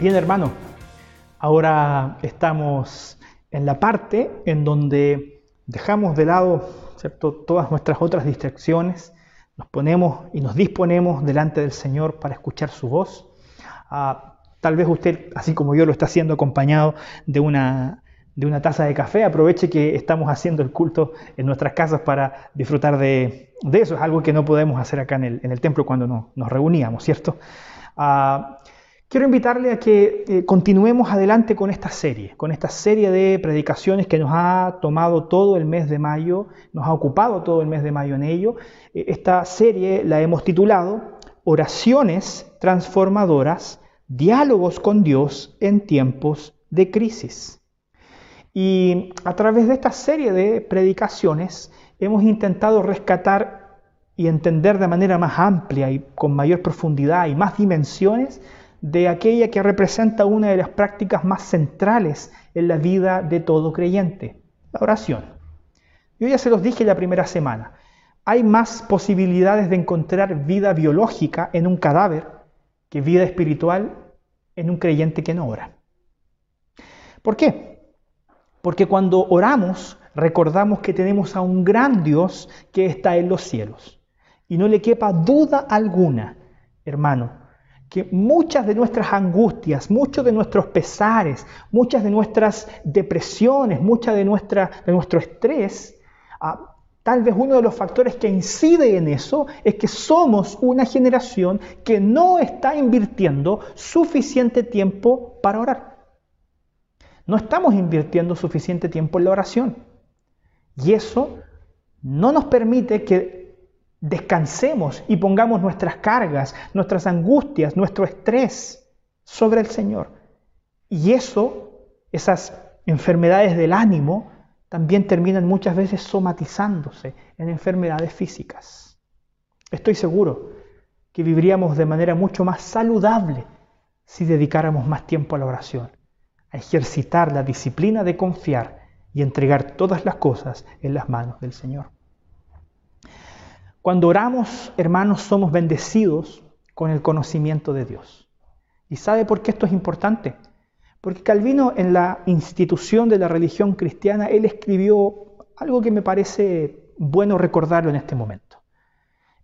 Bien, hermano, ahora estamos en la parte en donde dejamos de lado ¿cierto? todas nuestras otras distracciones, nos ponemos y nos disponemos delante del Señor para escuchar su voz. Ah, tal vez usted, así como yo lo está haciendo acompañado de una, de una taza de café, aproveche que estamos haciendo el culto en nuestras casas para disfrutar de, eso. Es algo que no podemos hacer acá en el, templo cuando nos reuníamos, ¿cierto? Ah, Quiero invitarle a que eh, continuemos adelante con esta serie, con esta serie de predicaciones que nos ha tomado todo el mes de mayo, nos ha ocupado todo el mes de mayo en ello. Eh, esta serie la hemos titulado Oraciones transformadoras, diálogos con Dios en tiempos de crisis. Y a través de esta serie de predicaciones hemos intentado rescatar y entender de manera más amplia y con mayor profundidad y más dimensiones de aquella que representa una de las prácticas más centrales en la vida de todo creyente, la oración. Yo ya se los dije la primera semana, hay más posibilidades de encontrar vida biológica en un cadáver que vida espiritual en un creyente que no ora. ¿Por qué? Porque cuando oramos recordamos que tenemos a un gran Dios que está en los cielos. Y no le quepa duda alguna, hermano, que muchas de nuestras angustias, muchos de nuestros pesares, muchas de nuestras depresiones, mucha de, nuestra, de nuestro estrés, ah, tal vez uno de los factores que incide en eso es que somos una generación que no está invirtiendo suficiente tiempo para orar. No estamos invirtiendo suficiente tiempo en la oración. Y eso no nos permite que descansemos y pongamos nuestras cargas, nuestras angustias, nuestro estrés sobre el Señor. Y eso, esas enfermedades del ánimo, también terminan muchas veces somatizándose en enfermedades físicas. Estoy seguro que viviríamos de manera mucho más saludable si dedicáramos más tiempo a la oración, a ejercitar la disciplina de confiar y entregar todas las cosas en las manos del Señor. Cuando oramos, hermanos, somos bendecidos con el conocimiento de Dios. ¿Y sabe por qué esto es importante? Porque Calvino en la institución de la religión cristiana, él escribió algo que me parece bueno recordarlo en este momento.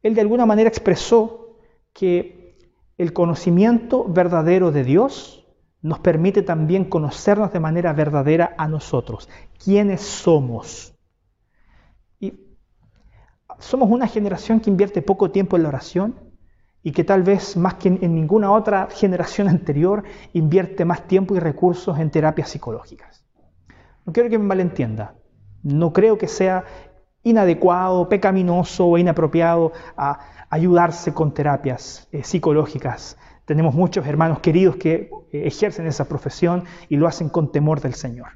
Él de alguna manera expresó que el conocimiento verdadero de Dios nos permite también conocernos de manera verdadera a nosotros, quiénes somos somos una generación que invierte poco tiempo en la oración y que tal vez más que en ninguna otra generación anterior invierte más tiempo y recursos en terapias psicológicas. No quiero que me malentienda. No creo que sea inadecuado, pecaminoso o inapropiado ayudarse con terapias eh, psicológicas. Tenemos muchos hermanos queridos que eh, ejercen esa profesión y lo hacen con temor del Señor.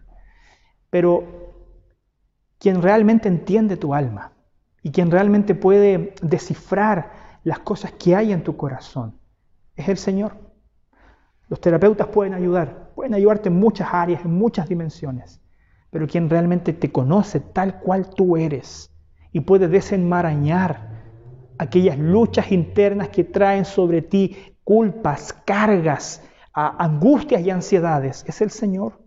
Pero quien realmente entiende tu alma, y quien realmente puede descifrar las cosas que hay en tu corazón es el Señor. Los terapeutas pueden ayudar, pueden ayudarte en muchas áreas, en muchas dimensiones, pero quien realmente te conoce tal cual tú eres y puede desenmarañar aquellas luchas internas que traen sobre ti culpas, cargas, angustias y ansiedades, es el Señor.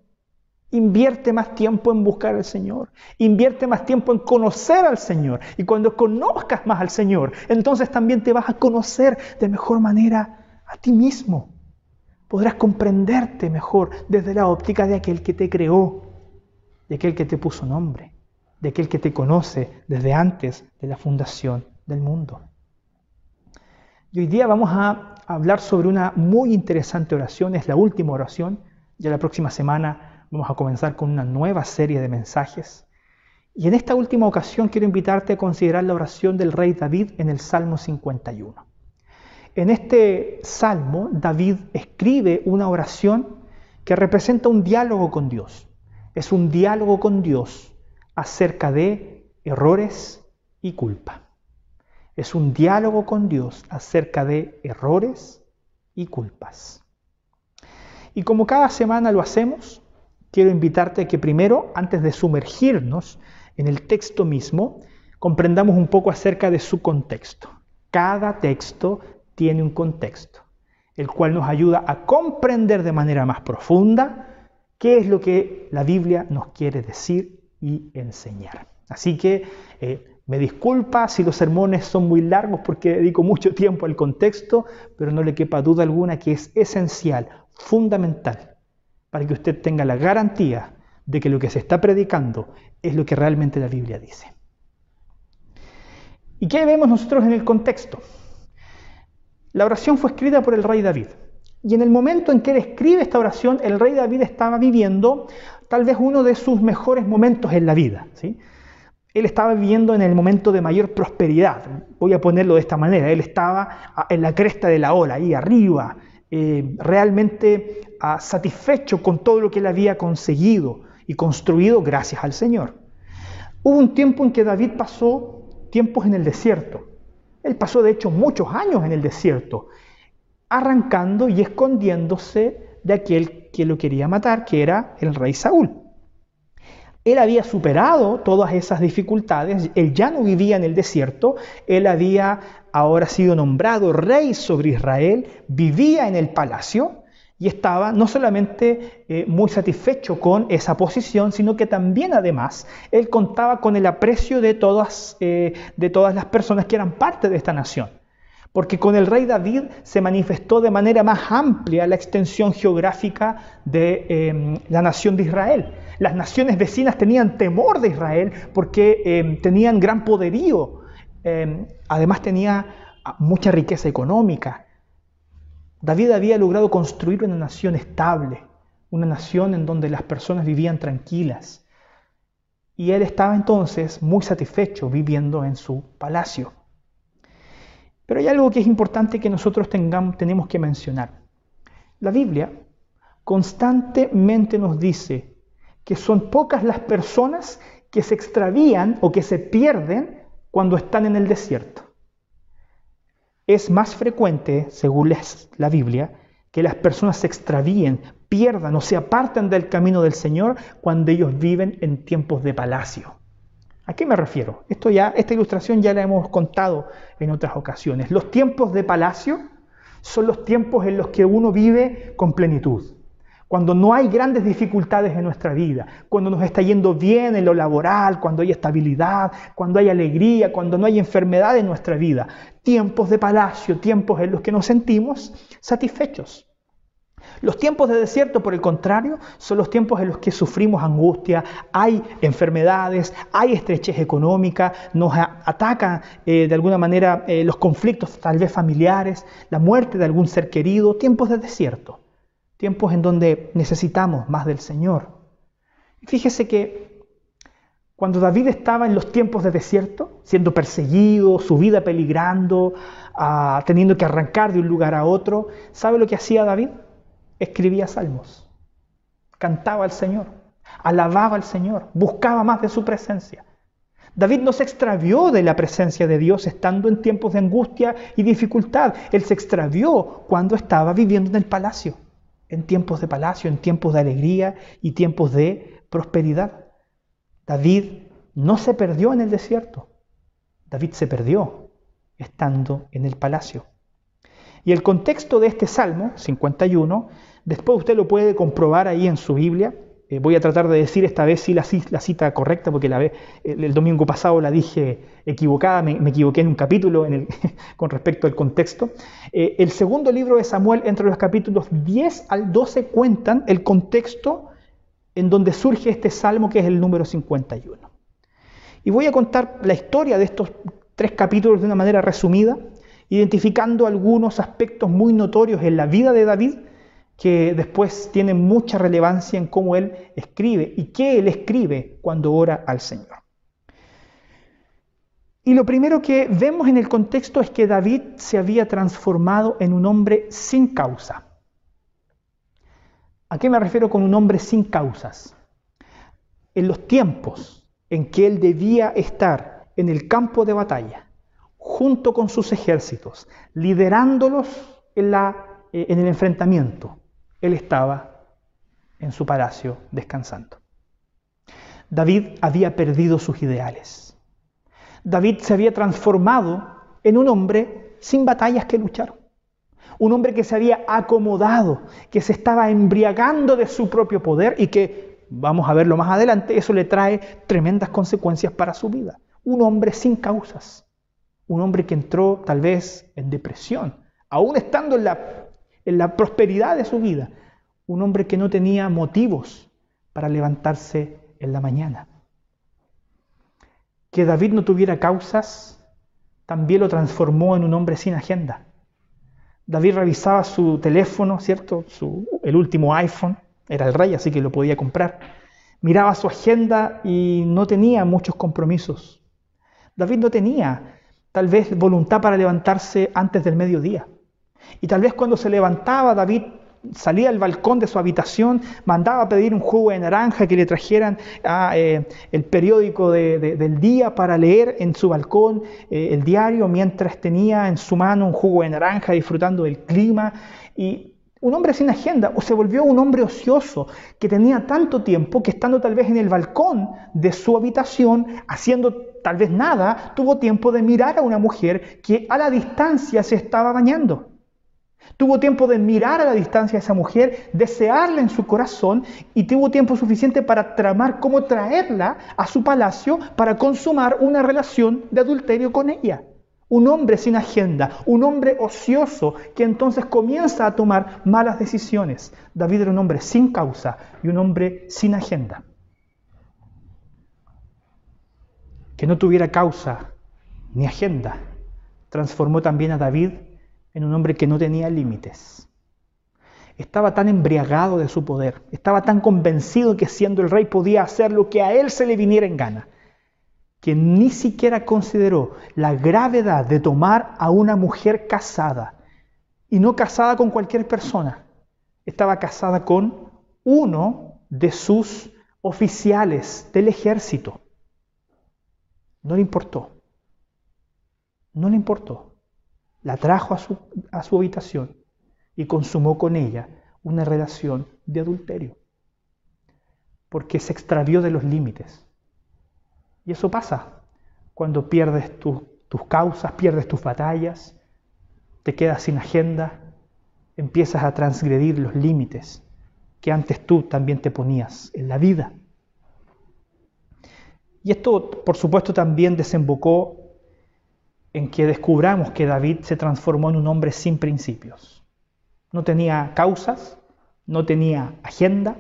Invierte más tiempo en buscar al Señor. Invierte más tiempo en conocer al Señor. Y cuando conozcas más al Señor, entonces también te vas a conocer de mejor manera a ti mismo. Podrás comprenderte mejor desde la óptica de aquel que te creó, de aquel que te puso nombre, de aquel que te conoce desde antes de la fundación del mundo. Y hoy día vamos a hablar sobre una muy interesante oración, es la última oración. Ya la próxima semana Vamos a comenzar con una nueva serie de mensajes. Y en esta última ocasión quiero invitarte a considerar la oración del rey David en el Salmo 51. En este salmo, David escribe una oración que representa un diálogo con Dios. Es un diálogo con Dios acerca de errores y culpa. Es un diálogo con Dios acerca de errores y culpas. Y como cada semana lo hacemos, quiero invitarte a que primero, antes de sumergirnos en el texto mismo, comprendamos un poco acerca de su contexto. Cada texto tiene un contexto. el cual nos ayuda a comprender de manera más profunda qué es lo que la Biblia nos quiere decir y enseñar. Así que eh, me disculpa si los sermones son muy largos porque dedico mucho tiempo al contexto, pero no le quepa duda alguna que es esencial, fundamental, para que usted tenga la garantía de que lo que se está predicando es lo que realmente la Biblia dice. ¿Y qué vemos nosotros en el contexto? La oración fue escrita por el rey David. Y en el momento en que él escribe esta oración, el rey David estaba viviendo tal vez uno de sus mejores momentos en la vida. ¿sí? Él estaba viviendo en el momento de mayor prosperidad. Voy a ponerlo de esta manera. Él estaba en la cresta de la ola, ahí arriba, eh, realmente ah, satisfecho con todo lo que él había conseguido y construido gracias al Señor. Hubo un tiempo en que David pasó tiempos en el desierto. Él pasó de hecho muchos años en el desierto, arrancando y escondiéndose de aquel que lo quería matar, que era el rey Saúl. Él había superado todas esas dificultades, él ya no vivía en el desierto, él había ahora sido nombrado rey sobre Israel, vivía en el palacio, y estaba no solamente eh, muy satisfecho con esa posición, sino que también además él contaba con el aprecio de todas, eh, de todas las personas que eran parte de esta nación. Porque con el rey David se manifestó de manera más amplia la extensión geográfica de em, la nación de Israel. Las naciones vecinas tenían temor de Israel porque em, tenían gran poderío. Em, además tenía mucha riqueza económica. David había logrado construir una nación estable, una nación en donde las personas vivían tranquilas. Y él estaba entonces muy satisfecho viviendo en su palacio. Pero hay algo que es importante que nosotros tengamos, tenemos que mencionar. La Biblia constantemente nos dice que son pocas las personas que se extravían o que se pierden cuando están en el desierto es más frecuente, según la Biblia, que las personas se extravíen, pierdan o se aparten del camino del Señor cuando ellos viven en tiempos de palacio. ¿A qué me refiero? Esto ya, esta ilustración ya la hemos contado en otras ocasiones. Los tiempos de palacio son los tiempos en los que uno vive con plenitud cuando no hay grandes dificultades en nuestra vida, cuando nos está yendo bien en lo laboral, cuando hay estabilidad, cuando hay alegría, cuando no hay enfermedad en nuestra vida. Tiempos de palacio, tiempos en los que nos sentimos satisfechos. Los tiempos de desierto, por el contrario, son los tiempos en los que sufrimos angustia, hay enfermedades, hay estrechez económica, nos atacan eh, de alguna manera eh, los conflictos tal vez familiares, la muerte de algún ser querido, tiempos de desierto tiempos en donde necesitamos más del Señor. Fíjese que cuando David estaba en los tiempos de desierto, siendo perseguido, su vida peligrando, ah, teniendo que arrancar de un lugar a otro, ¿sabe lo que hacía David? Escribía salmos, cantaba al Señor, alababa al Señor, buscaba más de su presencia. David no se extravió de la presencia de Dios estando en tiempos de angustia y dificultad. Él se extravió cuando estaba viviendo en el palacio en tiempos de palacio, en tiempos de alegría y tiempos de prosperidad. David no se perdió en el desierto, David se perdió estando en el palacio. Y el contexto de este Salmo 51, después usted lo puede comprobar ahí en su Biblia, eh, voy a tratar de decir esta vez sí la, cita correcta, porque la, el, domingo pasado la dije equivocada, me, equivoqué en un capítulo con respecto al contexto. Eh, el segundo libro de Samuel, entre los capítulos 10 al 12, cuentan el contexto en donde surge este salmo, que es el número 51. Y voy a contar la historia de estos tres capítulos de una manera resumida, identificando algunos aspectos muy notorios en la vida de David, que después tiene mucha relevancia en cómo él escribe y qué él escribe cuando ora al Señor. Y lo primero que vemos en el contexto es que David se había transformado en un hombre sin causa. ¿A qué me refiero con un hombre sin causas? En los tiempos en que él debía estar en el campo de batalla, junto con sus ejércitos, liderándolos en, la, eh, en el enfrentamiento, él estaba en su palacio descansando. David había perdido sus ideales. David se había transformado en un hombre sin batallas que luchar. un hombre que se había acomodado, que se estaba embriagando de su propio poder y que, vamos a verlo más adelante, eso le trae tremendas consecuencias para su vida. Un hombre sin causas, un hombre que entró tal vez en depresión, aún estando en la, en la prosperidad de su vida, un hombre que no tenía motivos para levantarse en la mañana. Que David no tuviera causas también lo transformó en un hombre sin agenda. David revisaba su teléfono, ¿cierto? el último iPhone, era el rey, así que lo podía comprar. Miraba su agenda y no tenía muchos compromisos. David no tenía tal vez voluntad para levantarse antes del mediodía. Y tal vez cuando se levantaba, David salía al balcón de su habitación, mandaba a pedir un jugo de naranja que le trajeran eh, el periódico del día para leer en su balcón eh, el diario mientras tenía en su mano un jugo de naranja disfrutando del clima. Y un hombre sin agenda o se volvió un hombre ocioso que tenía tanto tiempo que estando tal vez en el balcón de su habitación haciendo tal vez nada, tuvo tiempo de mirar a una mujer que a la distancia se estaba bañando. Tuvo tiempo de mirar a la distancia a esa mujer, desearla en su corazón y tuvo tiempo suficiente para tramar cómo traerla a su palacio para consumar una relación de adulterio con ella. Un hombre sin agenda, un hombre ocioso que entonces comienza a tomar malas decisiones. David era un hombre sin causa y un hombre sin agenda. Que no tuviera causa ni agenda transformó también a David en un hombre que no tenía límites. Estaba tan embriagado de su poder, estaba tan convencido que siendo el rey podía hacer lo que a él se le viniera en gana, que ni siquiera consideró la gravedad de tomar a una mujer casada, y no casada con cualquier persona, estaba casada con uno de sus oficiales del ejército. No le importó. No le importó la trajo a su, a su habitación y consumó con ella una relación de adulterio, porque se extravió de los límites. Y eso pasa cuando pierdes tus causas, pierdes tus batallas, te quedas sin agenda, empiezas a transgredir los límites que antes tú también te ponías en la vida. Y esto, por supuesto, también desembocó en que descubramos que David se transformó en un hombre sin principios. No tenía causas, no tenía agenda,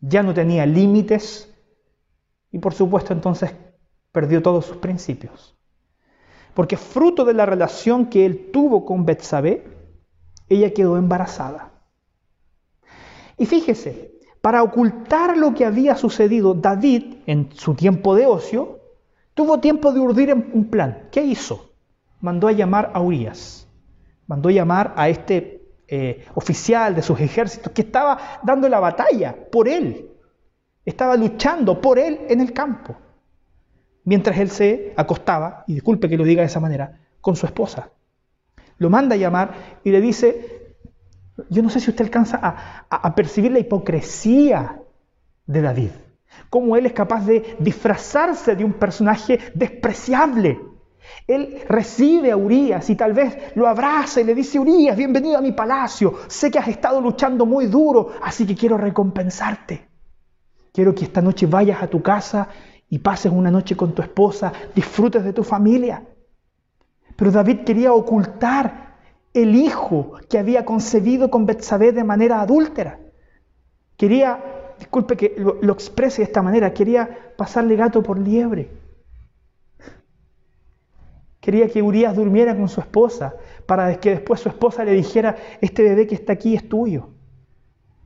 ya no tenía límites y por supuesto entonces perdió todos sus principios. Porque fruto de la relación que él tuvo con Betsabé, ella quedó embarazada. Y fíjese, para ocultar lo que había sucedido, David, en su tiempo de ocio, Tuvo tiempo de urdir un plan. ¿Qué hizo? Mandó a llamar a Urias. Mandó a llamar a este eh, oficial de sus ejércitos que estaba dando la batalla por él. Estaba luchando por él en el campo. Mientras él se acostaba, y disculpe que lo diga de esa manera, con su esposa. Lo manda a llamar y le dice, yo no sé si usted alcanza a percibir la hipocresía de David cómo él es capaz de disfrazarse de un personaje despreciable. Él recibe a Urias y tal vez lo abraza y le dice, Urias, bienvenido a mi palacio. Sé que has estado luchando muy duro, así que quiero recompensarte. Quiero que esta noche vayas a tu casa y pases una noche con tu esposa, disfrutes de tu familia. Pero David quería ocultar el hijo que había concebido con Betsabé de manera adúltera. Quería disculpe que lo, exprese de esta manera, quería pasarle gato por liebre. Quería que Urias durmiera con su esposa para que después su esposa le dijera, este bebé que está aquí es tuyo.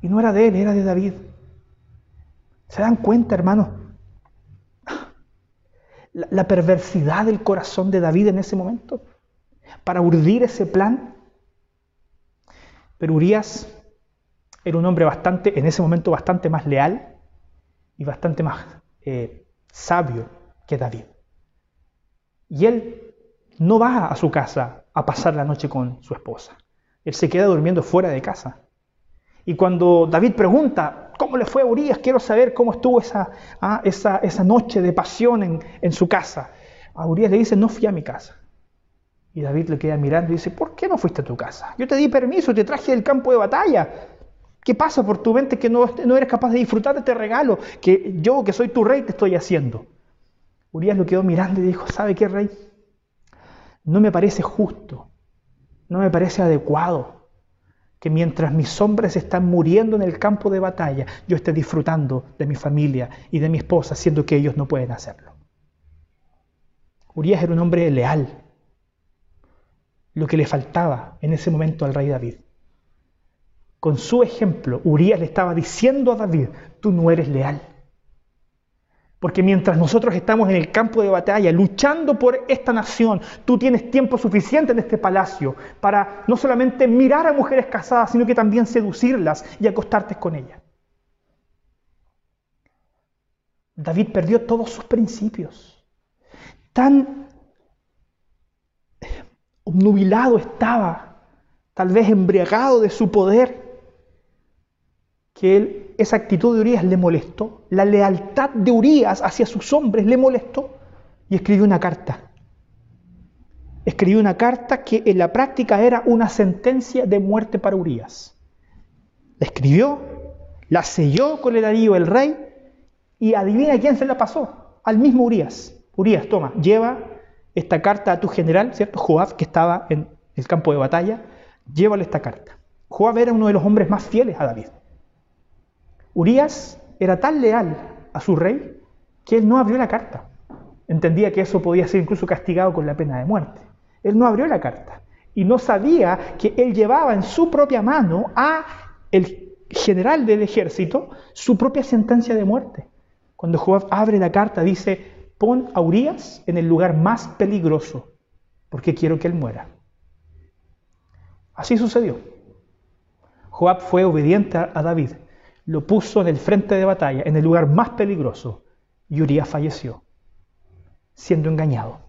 Y no era de él, era de David. ¿Se dan cuenta, hermanos? La, la perversidad del corazón de David en ese momento para urdir ese plan. Pero Urias era un hombre bastante, en ese momento bastante más leal y bastante más eh, sabio que David. Y él no va a su casa a pasar la noche con su esposa. Él se queda durmiendo fuera de casa. Y cuando David pregunta, ¿cómo le fue a Urias? Quiero saber cómo estuvo esa, ah, esa, noche de pasión en, en, su casa. A Urias le dice, no fui a mi casa. Y David le queda mirando y dice, ¿por qué no fuiste a tu casa? Yo te di permiso, te traje del campo de batalla. ¿Qué pasa por tu mente que no, no eres capaz de disfrutar de este regalo que yo, que soy tu rey, te estoy haciendo? Urias lo quedó mirando y dijo, ¿sabe qué, rey? No me parece justo, no me parece adecuado que mientras mis hombres están muriendo en el campo de batalla, yo esté disfrutando de mi familia y de mi esposa, siendo que ellos no pueden hacerlo. Urias era un hombre leal, lo que le faltaba en ese momento al rey David. Con su ejemplo, Urias le estaba diciendo a David, tú no eres leal. Porque mientras nosotros estamos en el campo de batalla luchando por esta nación, tú tienes tiempo suficiente en este palacio para no solamente mirar a mujeres casadas, sino que también seducirlas y acostarte con ellas. David perdió todos sus principios. Tan obnubilado estaba, tal vez embriagado de su poder, que esa actitud de Urias le molestó, la lealtad de Urias hacia sus hombres le molestó y escribió una carta. Escribió una carta que en la práctica era una sentencia de muerte para Urias. La escribió, la selló con el anillo del rey y adivina quién se la pasó, al mismo Urias. Urias, toma, lleva esta carta a tu general, ¿cierto? Joab, que estaba en el campo de batalla, llévale esta carta. Joab era uno de los hombres más fieles a David. Urias era tan leal a su rey que él no abrió la carta. Entendía que eso podía ser incluso castigado con la pena de muerte. Él no abrió la carta y no sabía que él llevaba en su propia mano a el general del ejército su propia sentencia de muerte. Cuando Joab abre la carta dice, pon a Urias en el lugar más peligroso, porque quiero que él muera. Así sucedió. Joab fue obediente a David, lo puso en el frente de batalla, en el lugar más peligroso, y Urias falleció, siendo engañado.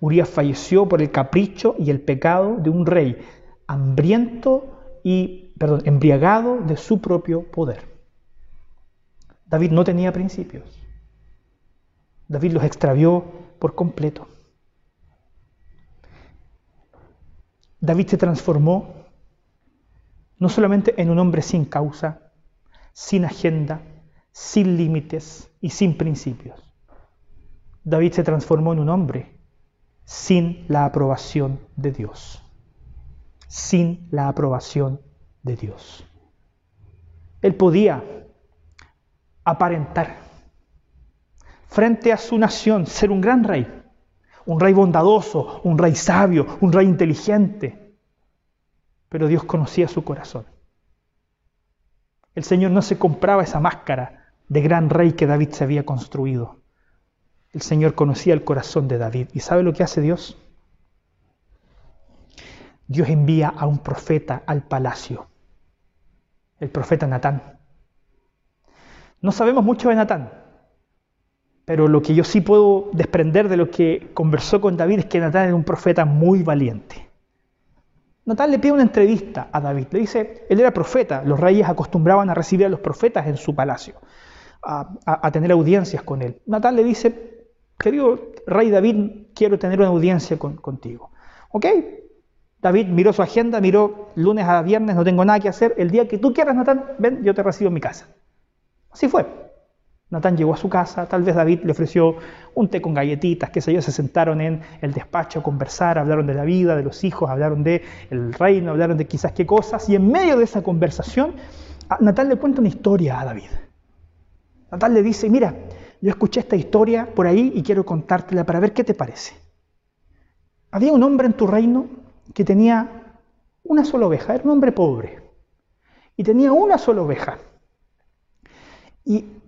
Urias falleció por el capricho y el pecado de un rey hambriento y, perdón, embriagado de su propio poder. David no tenía principios. David los extravió por completo. David se transformó no solamente en un hombre sin causa, sin agenda, sin límites y sin principios. David se transformó en un hombre sin la aprobación de Dios. Sin la aprobación de Dios. Él podía aparentar frente a su nación, ser un gran rey, un rey bondadoso, un rey sabio, un rey inteligente. Pero Dios conocía su corazón. El Señor no se compraba esa máscara de gran rey que David se había construido. El Señor conocía el corazón de David. ¿Y sabe lo que hace Dios? Dios envía a un profeta al palacio, el profeta Natán. No sabemos mucho de Natán, pero lo que yo sí puedo desprender de lo que conversó con David es que Natán era un profeta muy valiente. Natán le pide una entrevista a David. Le dice, él era profeta, los reyes acostumbraban a recibir a los profetas en su palacio, a, tener audiencias con él. Natán le dice, querido rey David, quiero tener una audiencia contigo. ¿Ok? David miró su agenda, miró lunes a viernes, no tengo nada que hacer. El día que tú quieras, Natán, ven, yo te recibo en mi casa. Así fue. Natán llegó a su casa, tal vez David le ofreció un té con galletitas, que sé yo, se sentaron en el despacho a conversar, hablaron de la vida, de los hijos, hablaron de el reino, hablaron de quizás qué cosas, y en medio de esa conversación, Natán le cuenta una historia a David. Natán le dice, mira, yo escuché esta historia por ahí y quiero contártela para ver qué te parece. Había un hombre en tu reino que tenía una sola oveja, era un hombre pobre, y tenía una sola oveja.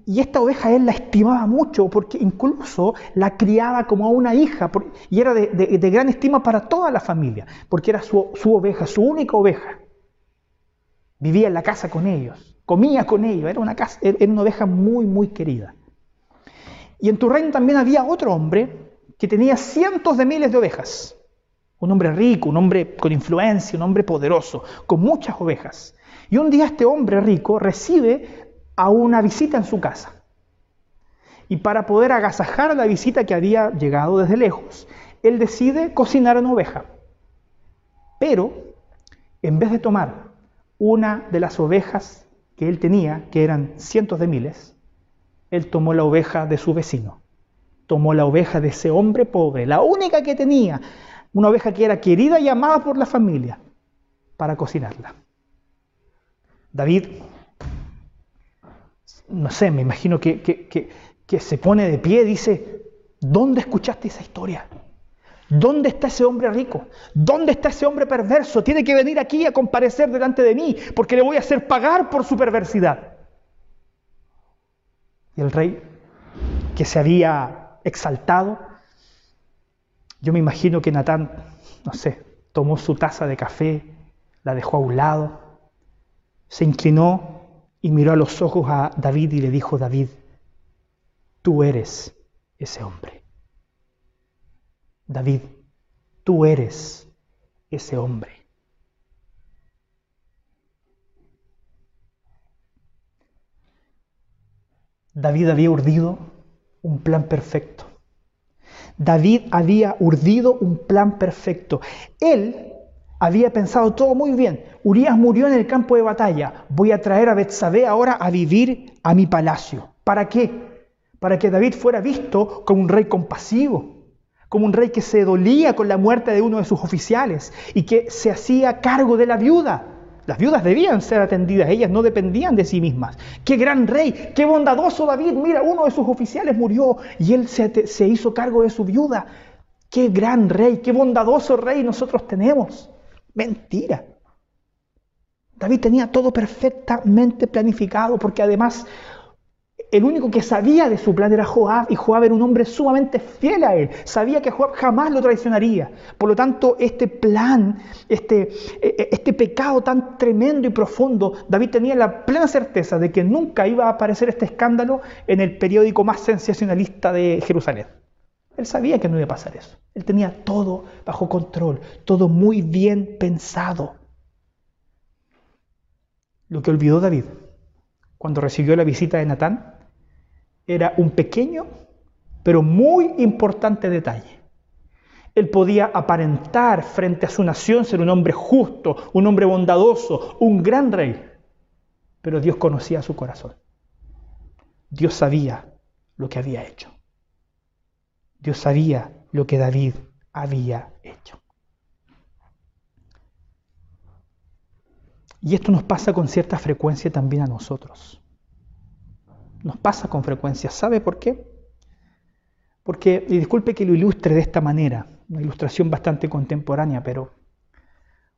Y esta oveja él la estimaba mucho porque incluso la criaba como a una hija y era de, gran estima para toda la familia, porque era su, oveja, su única oveja. Vivía en la casa con ellos, comía con ellos, era una, era una oveja muy, muy querida. Y en tu reino también había otro hombre que tenía cientos de miles de ovejas. Un hombre rico, un hombre con influencia, un hombre poderoso, con muchas ovejas. Y un día este hombre rico recibe a una visita en su casa. Y para poder agasajar la visita que había llegado desde lejos, él decide cocinar una oveja. Pero, en vez de tomar una de las ovejas que él tenía, que eran cientos de miles, él tomó la oveja de su vecino. Tomó la oveja de ese hombre pobre, la única que tenía, una oveja que era querida y amada por la familia, para cocinarla. David, no sé, me imagino que, que, se pone de pie y dice, ¿dónde escuchaste esa historia? ¿Dónde está ese hombre rico? ¿Dónde está ese hombre perverso? Tiene que venir aquí a comparecer delante de mí porque le voy a hacer pagar por su perversidad. Y el rey, que se había exaltado, yo me imagino que Natán, no sé, tomó su taza de café, la dejó a un lado, se inclinó y miró a los ojos a David y le dijo, David, tú eres ese hombre. David, tú eres ese hombre. David había urdido un plan perfecto. David había urdido un plan perfecto. Él había pensado todo muy bien. Urias murió en el campo de batalla. Voy a traer a Betsabé ahora a vivir a mi palacio. ¿Para qué? Para que David fuera visto como un rey compasivo, como un rey que se dolía con la muerte de uno de sus oficiales y que se hacía cargo de la viuda. Las viudas debían ser atendidas, ellas no dependían de sí mismas. Qué gran rey, qué bondadoso David. Mira, uno de sus oficiales murió y él se, se hizo cargo de su viuda. Qué gran rey, qué bondadoso rey nosotros tenemos. Mentira. David tenía todo perfectamente planificado porque además el único que sabía de su plan era Joab, y Joab era un hombre sumamente fiel a él. Sabía que Joab jamás lo traicionaría. Por lo tanto, este plan, este, e, e, este pecado tan tremendo y profundo, David tenía la plena certeza de que nunca iba a aparecer este escándalo en el periódico más sensacionalista de Jerusalén. Él sabía que no iba a pasar eso. Él tenía todo bajo control, todo muy bien pensado. Lo que olvidó David cuando recibió la visita de Natán era un pequeño pero muy importante detalle. Él podía aparentar frente a su nación ser un hombre justo, un hombre bondadoso, un gran rey, pero Dios conocía su corazón. Dios sabía lo que había hecho. Dios sabía lo que David había hecho. Y esto nos pasa con cierta frecuencia también a nosotros nos pasa con frecuencia. ¿Sabe por qué? Porque, y disculpe que lo ilustre de esta manera, una ilustración bastante contemporánea, pero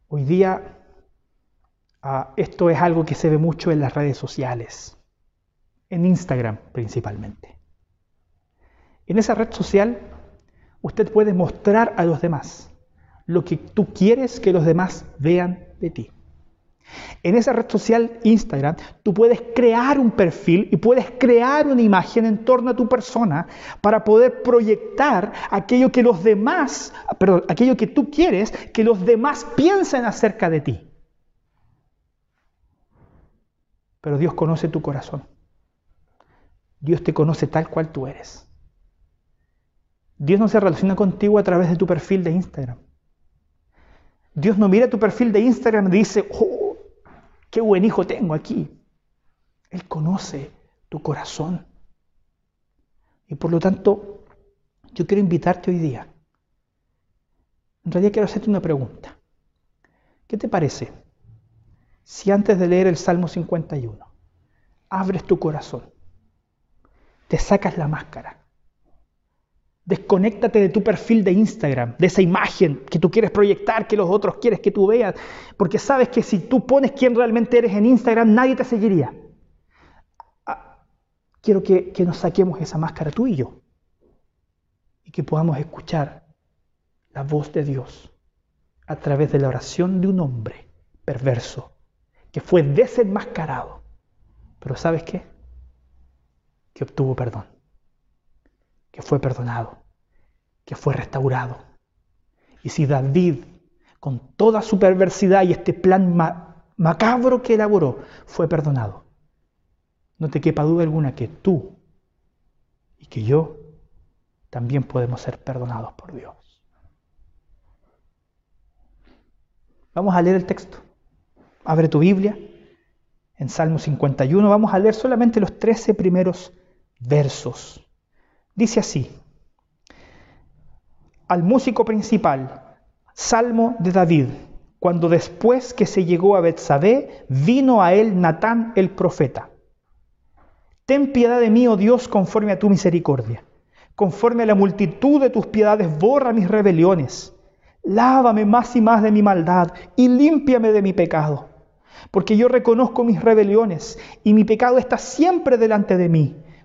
hoy día ah, esto es algo que se ve mucho en las redes sociales, en Instagram principalmente. En esa red social usted puede mostrar a los demás lo que tú quieres que los demás vean de ti. En esa red social Instagram, tú puedes crear un perfil y puedes crear una imagen en torno a tu persona para poder proyectar aquello que los demás, perdón, aquello que tú quieres que los demás piensen acerca de ti. Pero Dios conoce tu corazón. Dios te conoce tal cual tú eres. Dios no se relaciona contigo a través de tu perfil de Instagram. Dios no mira tu perfil de Instagram y dice, oh, Qué buen hijo tengo aquí. Él conoce tu corazón. Y por lo tanto, yo quiero invitarte hoy día. En realidad quiero hacerte una pregunta. ¿Qué te parece si antes de leer el Salmo 51 abres tu corazón, te sacas la máscara Desconéctate de tu perfil de Instagram, de esa imagen que tú quieres proyectar, que los otros quieres que tú veas, porque sabes que si tú pones quién realmente eres en Instagram, nadie te seguiría. Ah, quiero que, que nos saquemos esa máscara tú y yo y que podamos escuchar la voz de Dios a través de la oración de un hombre perverso que fue desenmascarado. Pero ¿sabes qué? Que obtuvo perdón que fue perdonado, que fue restaurado. Y si David, con toda su perversidad y este plan macabro que elaboró, fue perdonado, no te quepa duda alguna que tú y que yo también podemos ser perdonados por Dios. Vamos a leer el texto. Abre tu Biblia. En Salmo 51 vamos a leer solamente los 13 primeros versos. Dice así, al músico principal, Salmo de David, cuando después que se llegó a Betsabé, vino a él Natán el profeta. Ten piedad de mí, oh Dios, conforme a tu misericordia. Conforme a la multitud de tus piedades, borra mis rebeliones. Lávame más y más de mi maldad y límpiame de mi pecado. Porque yo reconozco mis rebeliones y mi pecado está siempre delante de mí.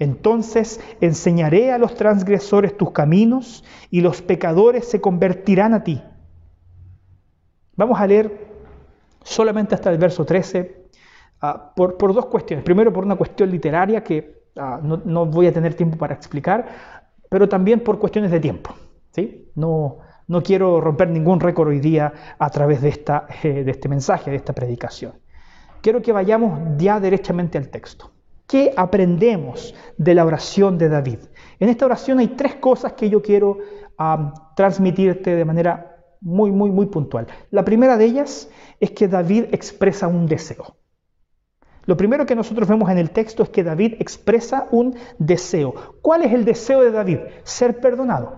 Entonces enseñaré a los transgresores tus caminos y los pecadores se convertirán a ti. Vamos a leer solamente hasta el verso 13 ah, por, dos cuestiones. Primero por una cuestión literaria que ah, no, voy a tener tiempo para explicar, pero también por cuestiones de tiempo. ¿sí? No, no quiero romper ningún récord hoy día a través de, esta, eh, de este mensaje, de esta predicación. Quiero que vayamos ya derechamente al texto. ¿Qué aprendemos de la oración de David? En esta oración hay tres cosas que yo quiero transmitirte de manera muy, muy, muy puntual. La primera de ellas es que David expresa un deseo. Lo primero que nosotros vemos en el texto es que David expresa un deseo. ¿Cuál es el deseo de David? Ser perdonado.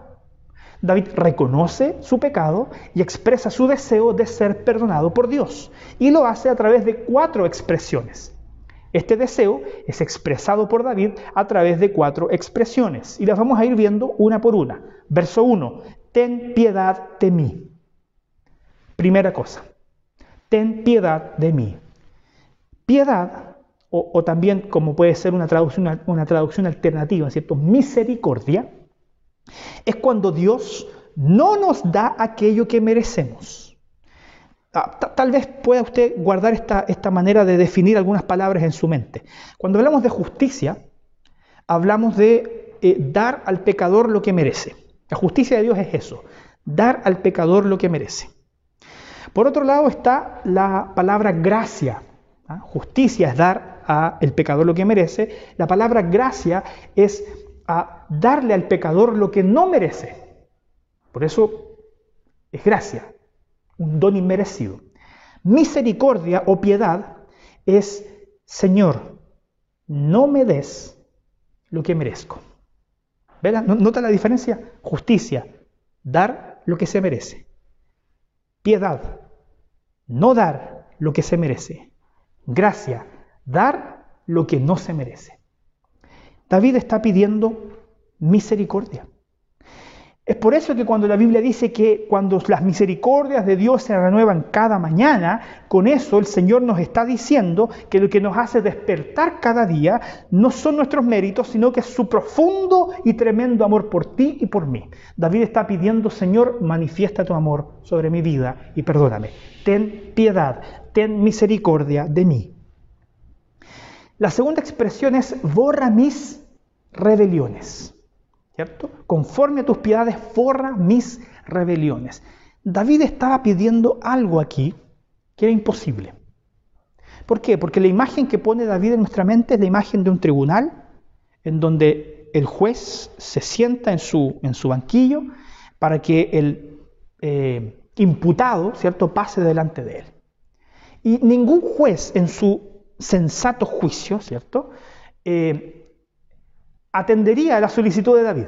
David reconoce su pecado y expresa su deseo de ser perdonado por Dios. Y lo hace a través de cuatro expresiones. Este deseo es expresado por David a través de cuatro expresiones y las vamos a ir viendo una por una. Verso 1, ten piedad de mí. Primera cosa, ten piedad de mí. Piedad, o, también como puede ser una traducción, una traducción alternativa, ¿cierto? Misericordia, es cuando Dios no nos da aquello que merecemos. Tal vez pueda usted guardar esta, esta manera de definir algunas palabras en su mente. Cuando hablamos de justicia, hablamos de eh, dar al pecador lo que merece. La justicia de Dios es eso, dar al pecador lo que merece. Por otro lado está la palabra gracia. ¿ah? Justicia es dar al pecador lo que merece. La palabra gracia es darle al pecador lo que no merece. Por eso es gracia un don inmerecido. Misericordia o piedad es, Señor, no me des lo que merezco. ¿Nota la diferencia? Justicia, dar lo que se merece. Piedad, no dar lo que se merece. Gracia, dar lo que no se merece. David está pidiendo misericordia. Es por eso que cuando la Biblia dice que cuando las misericordias de Dios se renuevan cada mañana, con eso el Señor nos está diciendo que lo que nos hace despertar cada día no son nuestros méritos, sino que es su profundo y tremendo amor por ti y por mí. David está pidiendo, Señor, manifiesta tu amor sobre mi vida y perdóname. Ten piedad, ten misericordia de mí. La segunda expresión es borra mis rebeliones. ¿cierto? Conforme a tus piedades, forra mis rebeliones. David estaba pidiendo algo aquí que era imposible. ¿Por qué? Porque la imagen que pone David en nuestra mente es la imagen de un tribunal en donde el juez se sienta en su, en su banquillo para que el eh, imputado, ¿cierto?, pase delante de él. Y ningún juez en su sensato juicio, ¿cierto?, eh, atendería a la solicitud de David.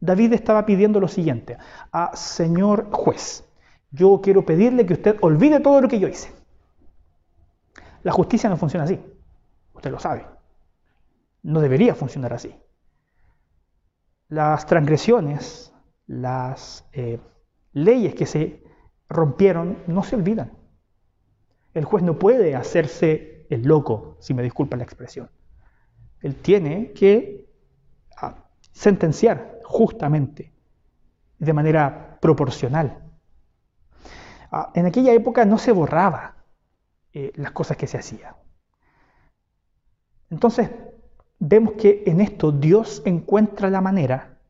David estaba pidiendo lo siguiente, a señor juez, yo quiero pedirle que usted olvide todo lo que yo hice. La justicia no funciona así. Usted lo sabe. No debería funcionar así. Las transgresiones, las eh, leyes que se rompieron, no se olvidan. El juez no puede hacerse el loco, si me disculpa la expresión. Él tiene que ah, sentenciar justamente, de manera proporcional. Ah, en aquella época no se borraba eh, las cosas que se hacían. Entonces, vemos que en esto Dios encuentra la manera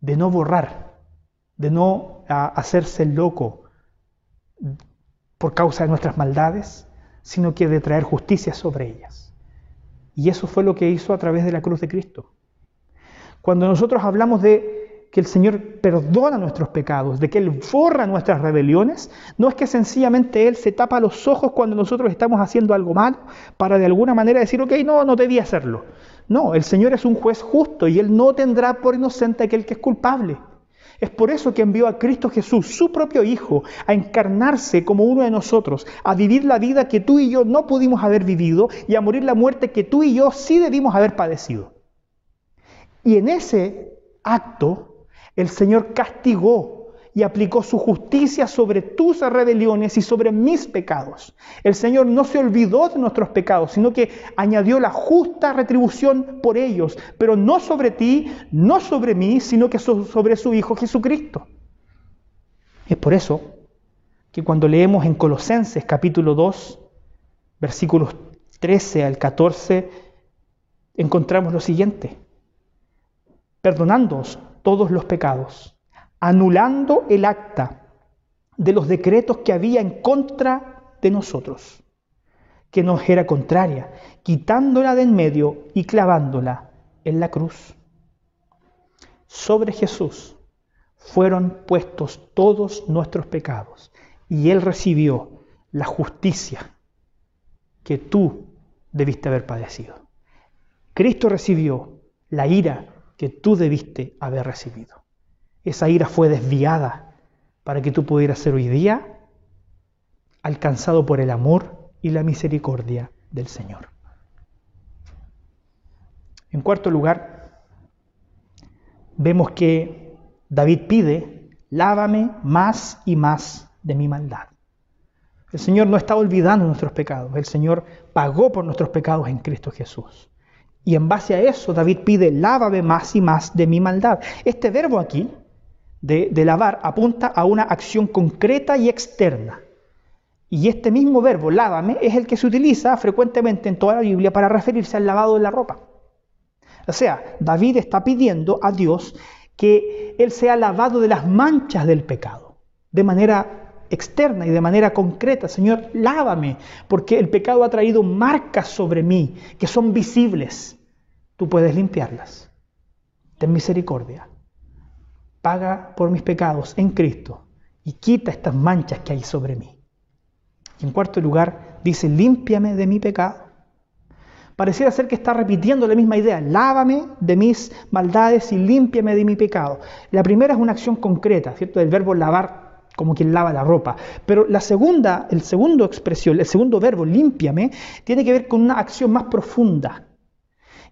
de no borrar, de no ah, hacerse loco por causa de nuestras maldades, sino que de traer justicia sobre ellas. Y eso fue lo que hizo a través de la cruz de Cristo. Cuando nosotros hablamos de que el Señor perdona nuestros pecados, de que Él borra nuestras rebeliones, no es que sencillamente Él se tapa los ojos cuando nosotros estamos haciendo algo malo para de alguna manera decir, ok, no, no debía hacerlo. No, el Señor es un juez justo y Él no tendrá por inocente aquel que es culpable. Es por eso que envió a Cristo Jesús, su propio Hijo, a encarnarse como uno de nosotros, a vivir la vida que tú y yo no pudimos haber vivido y a morir la muerte que tú y yo sí debimos haber padecido. Y en ese acto el Señor castigó y aplicó su justicia sobre tus rebeliones y sobre mis pecados. El Señor no se olvidó de nuestros pecados, sino que añadió la justa retribución por ellos, pero no sobre ti, no sobre mí, sino que sobre su Hijo Jesucristo. Es por eso que cuando leemos en Colosenses capítulo 2, versículos 13 al 14, encontramos lo siguiente. Perdonándoos todos los pecados, anulando el acta de los decretos que había en contra de nosotros, que nos era contraria, quitándola de en medio y clavándola en la cruz. Sobre Jesús fueron puestos todos nuestros pecados y Él recibió la justicia que tú debiste haber padecido. Cristo recibió la ira que tú debiste haber recibido. Esa ira fue desviada para que tú pudieras ser hoy día alcanzado por el amor y la misericordia del Señor. En cuarto lugar, vemos que David pide, lávame más y más de mi maldad. El Señor no está olvidando nuestros pecados, el Señor pagó por nuestros pecados en Cristo Jesús. Y en base a eso David pide, lávame más y más de mi maldad. Este verbo aquí, de, lavar, apunta a una acción concreta y externa. Y este mismo verbo, lávame, es el que se utiliza frecuentemente en toda la Biblia para referirse al lavado de la ropa. O sea, David está pidiendo a Dios que Él sea lavado de las manchas del pecado, de manera externa y de manera concreta. Señor, lávame, porque el pecado ha traído marcas sobre mí que son visibles. Tú puedes limpiarlas. Ten misericordia. Paga por mis pecados en Cristo y quita estas manchas que hay sobre mí. Y en cuarto lugar, dice, límpiame de mi pecado. Pareciera ser que está repitiendo la misma idea, lávame de mis maldades y límpiame de mi pecado. La primera es una acción concreta, ¿cierto? Del verbo lavar como quien lava la ropa. Pero la segunda, el segundo expresión, el segundo verbo, límpiame, tiene que ver con una acción más profunda.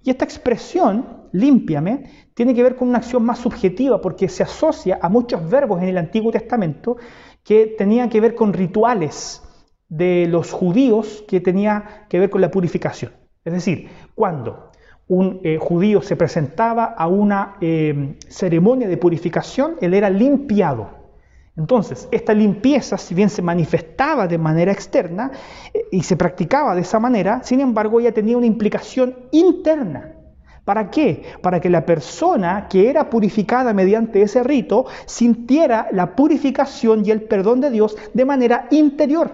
Y esta expresión, límpiame, tiene que ver con una acción más subjetiva porque se asocia a muchos verbos en el Antiguo Testamento que tenían que ver con rituales de los judíos que tenía que ver con la purificación. Es decir, cuando un eh, judío se presentaba a una eh, ceremonia de purificación, él era limpiado. Entonces, esta limpieza, si bien se manifestaba de manera externa eh, y se practicaba de esa manera, sin embargo, ella tenía una implicación interna. ¿Para qué? Para que la persona que era purificada mediante ese rito sintiera la purificación y el perdón de Dios de manera interior.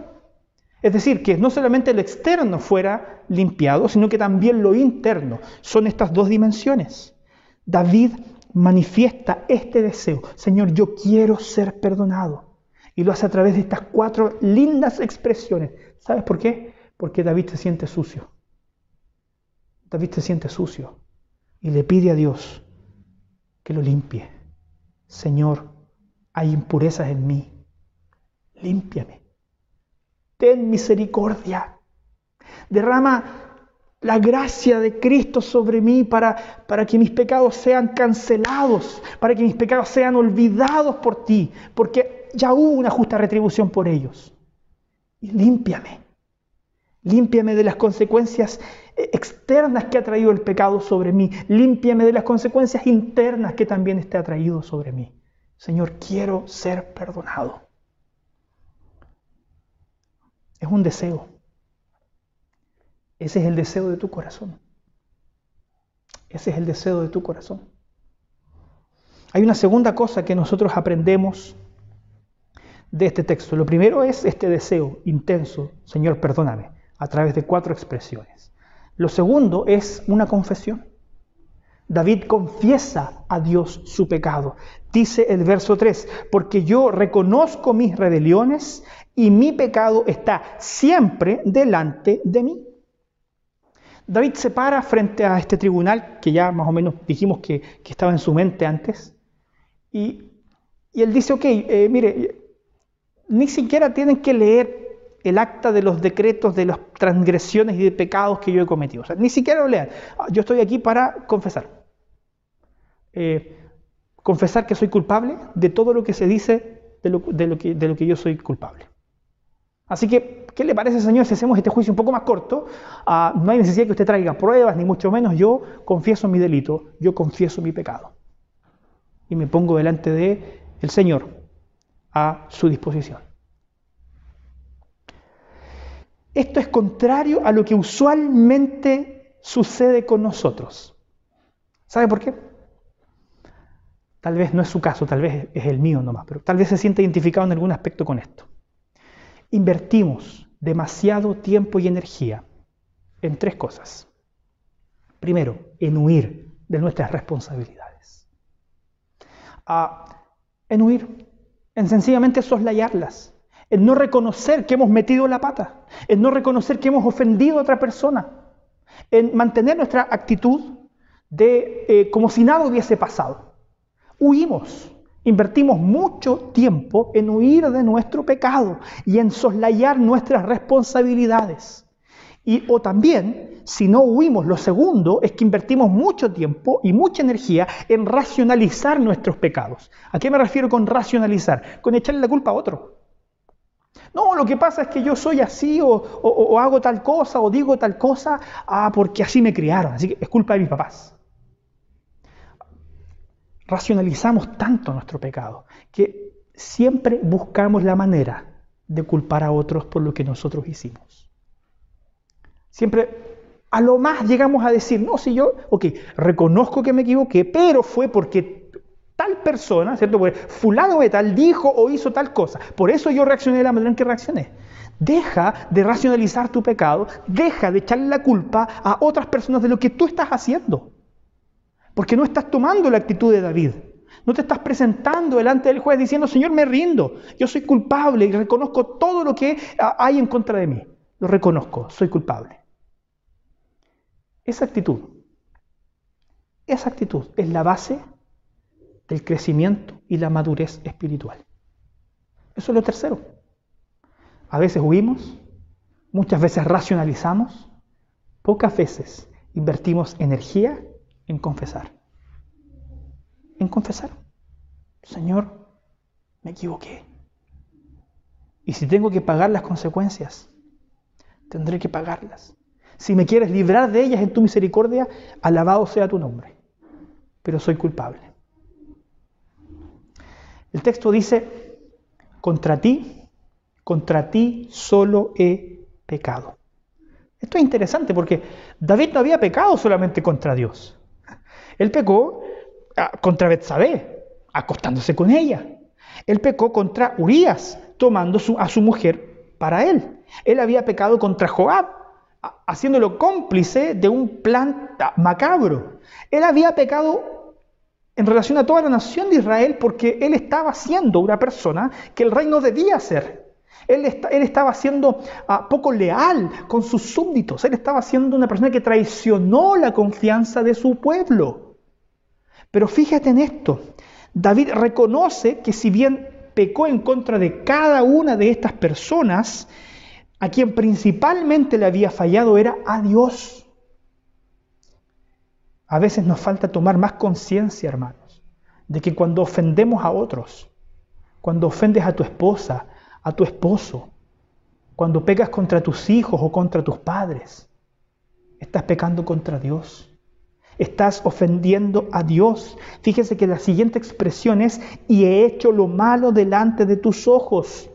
Es decir, que no solamente el externo fuera limpiado, sino que también lo interno. Son estas dos dimensiones. David manifiesta este deseo. Señor, yo quiero ser perdonado. Y lo hace a través de estas cuatro lindas expresiones. ¿Sabes por qué? Porque David se siente sucio. David se siente sucio y le pide a Dios que lo limpie. Señor, hay impurezas en mí. Límpiame. Ten misericordia. Derrama la gracia de Cristo sobre mí para, para que mis pecados sean cancelados, para que mis pecados sean olvidados por ti, porque ya hubo una justa retribución por ellos. Y límpiame, límpiame de las consecuencias eh, externas que ha traído el pecado sobre mí, límpiame de las consecuencias internas que también ha traído sobre mí. Señor, quiero ser perdonado. Es un deseo. Ese es el deseo de tu corazón. Ese es el deseo de tu corazón. Hay una segunda cosa que nosotros aprendemos de este texto. Lo primero es este deseo intenso, Señor, perdóname, a través de cuatro expresiones. Lo segundo es una confesión. David confiesa a Dios su pecado. Dice el verso 3, porque yo reconozco mis rebeliones y mi pecado está siempre delante de mí. David se para frente a este tribunal, que ya más o menos dijimos que, estaba en su mente antes, y, él dice, ok, eh, mire, ni siquiera tienen que leer el acta de los decretos de las transgresiones y de pecados que yo he cometido. O sea, ni siquiera lo lean. Yo estoy aquí para confesar. Eh, confesar que soy culpable de todo lo que se dice de lo, que, de lo que yo soy culpable. Así que, ¿qué le parece, Señor, si hacemos este juicio un poco más corto? Ah, no hay necesidad que usted traiga pruebas, ni mucho menos. Yo confieso mi delito, yo confieso mi pecado. Y me pongo delante de el Señor a su disposición. Esto es contrario a lo que usualmente sucede con nosotros. ¿Sabe por qué? Tal vez no es su caso, tal vez es el mío nomás, pero tal vez se siente identificado en algún aspecto con esto invertimos demasiado tiempo y energía en tres cosas. Primero, en huir de nuestras responsabilidades. Ah, en huir, en sencillamente soslayarlas, en no reconocer que hemos metido la pata, en no reconocer que hemos ofendido a otra persona, en mantener nuestra actitud de eh, como si nada hubiese pasado. Huimos Invertimos mucho tiempo en huir de nuestro pecado y en soslayar nuestras responsabilidades. Y, o también, si no huimos, lo segundo es que invertimos mucho tiempo y mucha energía en racionalizar nuestros pecados. ¿A qué me refiero con racionalizar? Con echarle la culpa a otro. No, lo que pasa es que yo soy así o, o hago tal cosa o digo tal cosa ah, porque así me criaron, así que es culpa de mis papás racionalizamos tanto nuestro pecado que siempre buscamos la manera de culpar a otros por lo que nosotros hicimos. Siempre a lo más llegamos a decir, no, si yo, ok, reconozco que me equivoqué, pero fue porque tal persona, ¿cierto? Porque fulano de tal dijo o hizo tal cosa. Por eso yo reaccioné de la manera en que reaccioné. Deja de racionalizar tu pecado, deja de echarle la culpa a otras personas de lo que tú estás haciendo. Porque no estás tomando la actitud de David. No te estás presentando delante del juez diciendo, Señor, me rindo, yo soy culpable y reconozco todo lo que hay en contra de mí. Lo reconozco, soy culpable. Esa actitud, esa actitud es la base del crecimiento y la madurez espiritual. Eso es lo tercero. A veces huimos, muchas veces racionalizamos, pocas veces invertimos energía en confesar. En confesar. Señor, me equivoqué. Y si tengo que pagar las consecuencias, tendré que pagarlas. Si me quieres librar de ellas en tu misericordia, alabado sea tu nombre. Pero soy culpable. El texto dice, contra ti, contra ti solo he pecado. Esto es interesante porque David no había pecado solamente contra Dios. Él pecó ah, contra Betsabé, acostándose con ella. Él pecó contra Urias, tomando a su mujer para él. Él había pecado contra Joab, haciéndolo cómplice de un plan macabro. Él había pecado en relación a toda la nación de Israel porque él estaba siendo una persona que el rey no debía ser. Él, estaba siendo ah, poco leal con sus súbditos. Él estaba siendo una persona que traicionó la confianza de su pueblo. Pero fíjate en esto, David reconoce que si bien pecó en contra de cada una de estas personas, a quien principalmente le había fallado era a Dios. A veces nos falta tomar más conciencia, hermanos, de que cuando ofendemos a otros, cuando ofendes a tu esposa, a tu esposo, cuando pegas contra tus hijos o contra tus padres, estás pecando contra Dios. Estás ofendiendo a Dios. Fíjese que la siguiente expresión es, y he hecho lo malo delante de tus ojos.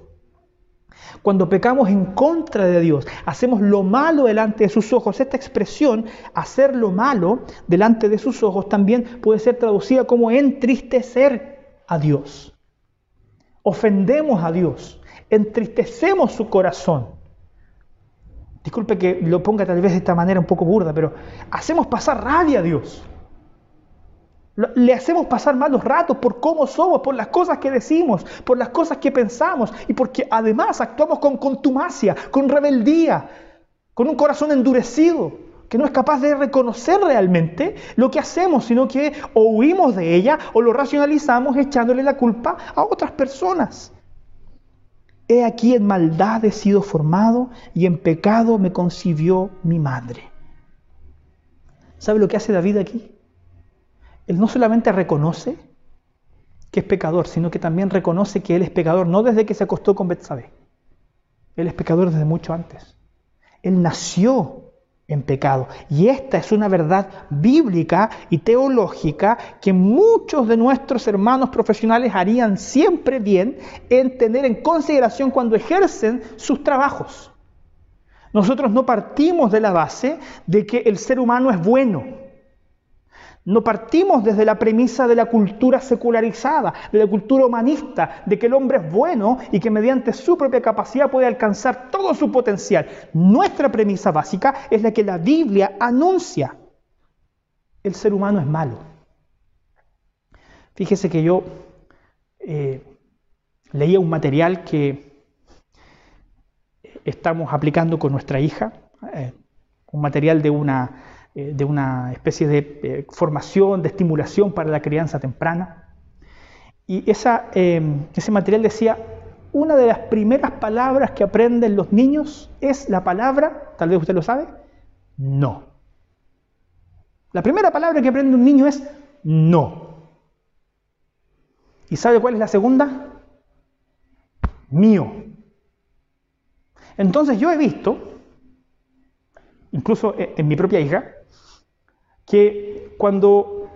Cuando pecamos en contra de Dios, hacemos lo malo delante de sus ojos. Esta expresión, hacer lo malo delante de sus ojos, también puede ser traducida como entristecer a Dios. Ofendemos a Dios, entristecemos su corazón. Disculpe que lo ponga tal vez de esta manera un poco burda, pero hacemos pasar rabia a Dios. Le hacemos pasar malos ratos por cómo somos, por las cosas que decimos, por las cosas que pensamos y porque además actuamos con contumacia, con rebeldía, con un corazón endurecido, que no es capaz de reconocer realmente lo que hacemos, sino que o huimos de ella o lo racionalizamos echándole la culpa a otras personas. He aquí en maldad he sido formado y en pecado me concibió mi madre. ¿Sabe lo que hace David aquí? Él no solamente reconoce que es pecador, sino que también reconoce que él es pecador no desde que se acostó con Betsabé. Él es pecador desde mucho antes. Él nació en pecado. Y esta es una verdad bíblica y teológica que muchos de nuestros hermanos profesionales harían siempre bien en tener en consideración cuando ejercen sus trabajos. Nosotros no partimos de la base de que el ser humano es bueno. No partimos desde la premisa de la cultura secularizada, de la cultura humanista, de que el hombre es bueno y que mediante su propia capacidad puede alcanzar todo su potencial. Nuestra premisa básica es la que la Biblia anuncia. El ser humano es malo. Fíjese que yo eh, leía un material que estamos aplicando con nuestra hija, eh, un material de una eh, de una especie de eh, formación, de estimulación para la crianza temprana. Y esa, em, ese material decía, una de las primeras palabras que aprenden los niños es la palabra, tal vez usted lo sabe, no. La primera palabra que aprende un niño es no. ¿Y sabe cuál es la segunda? Mío. Entonces yo he visto, incluso eh, en mi propia hija, que cuando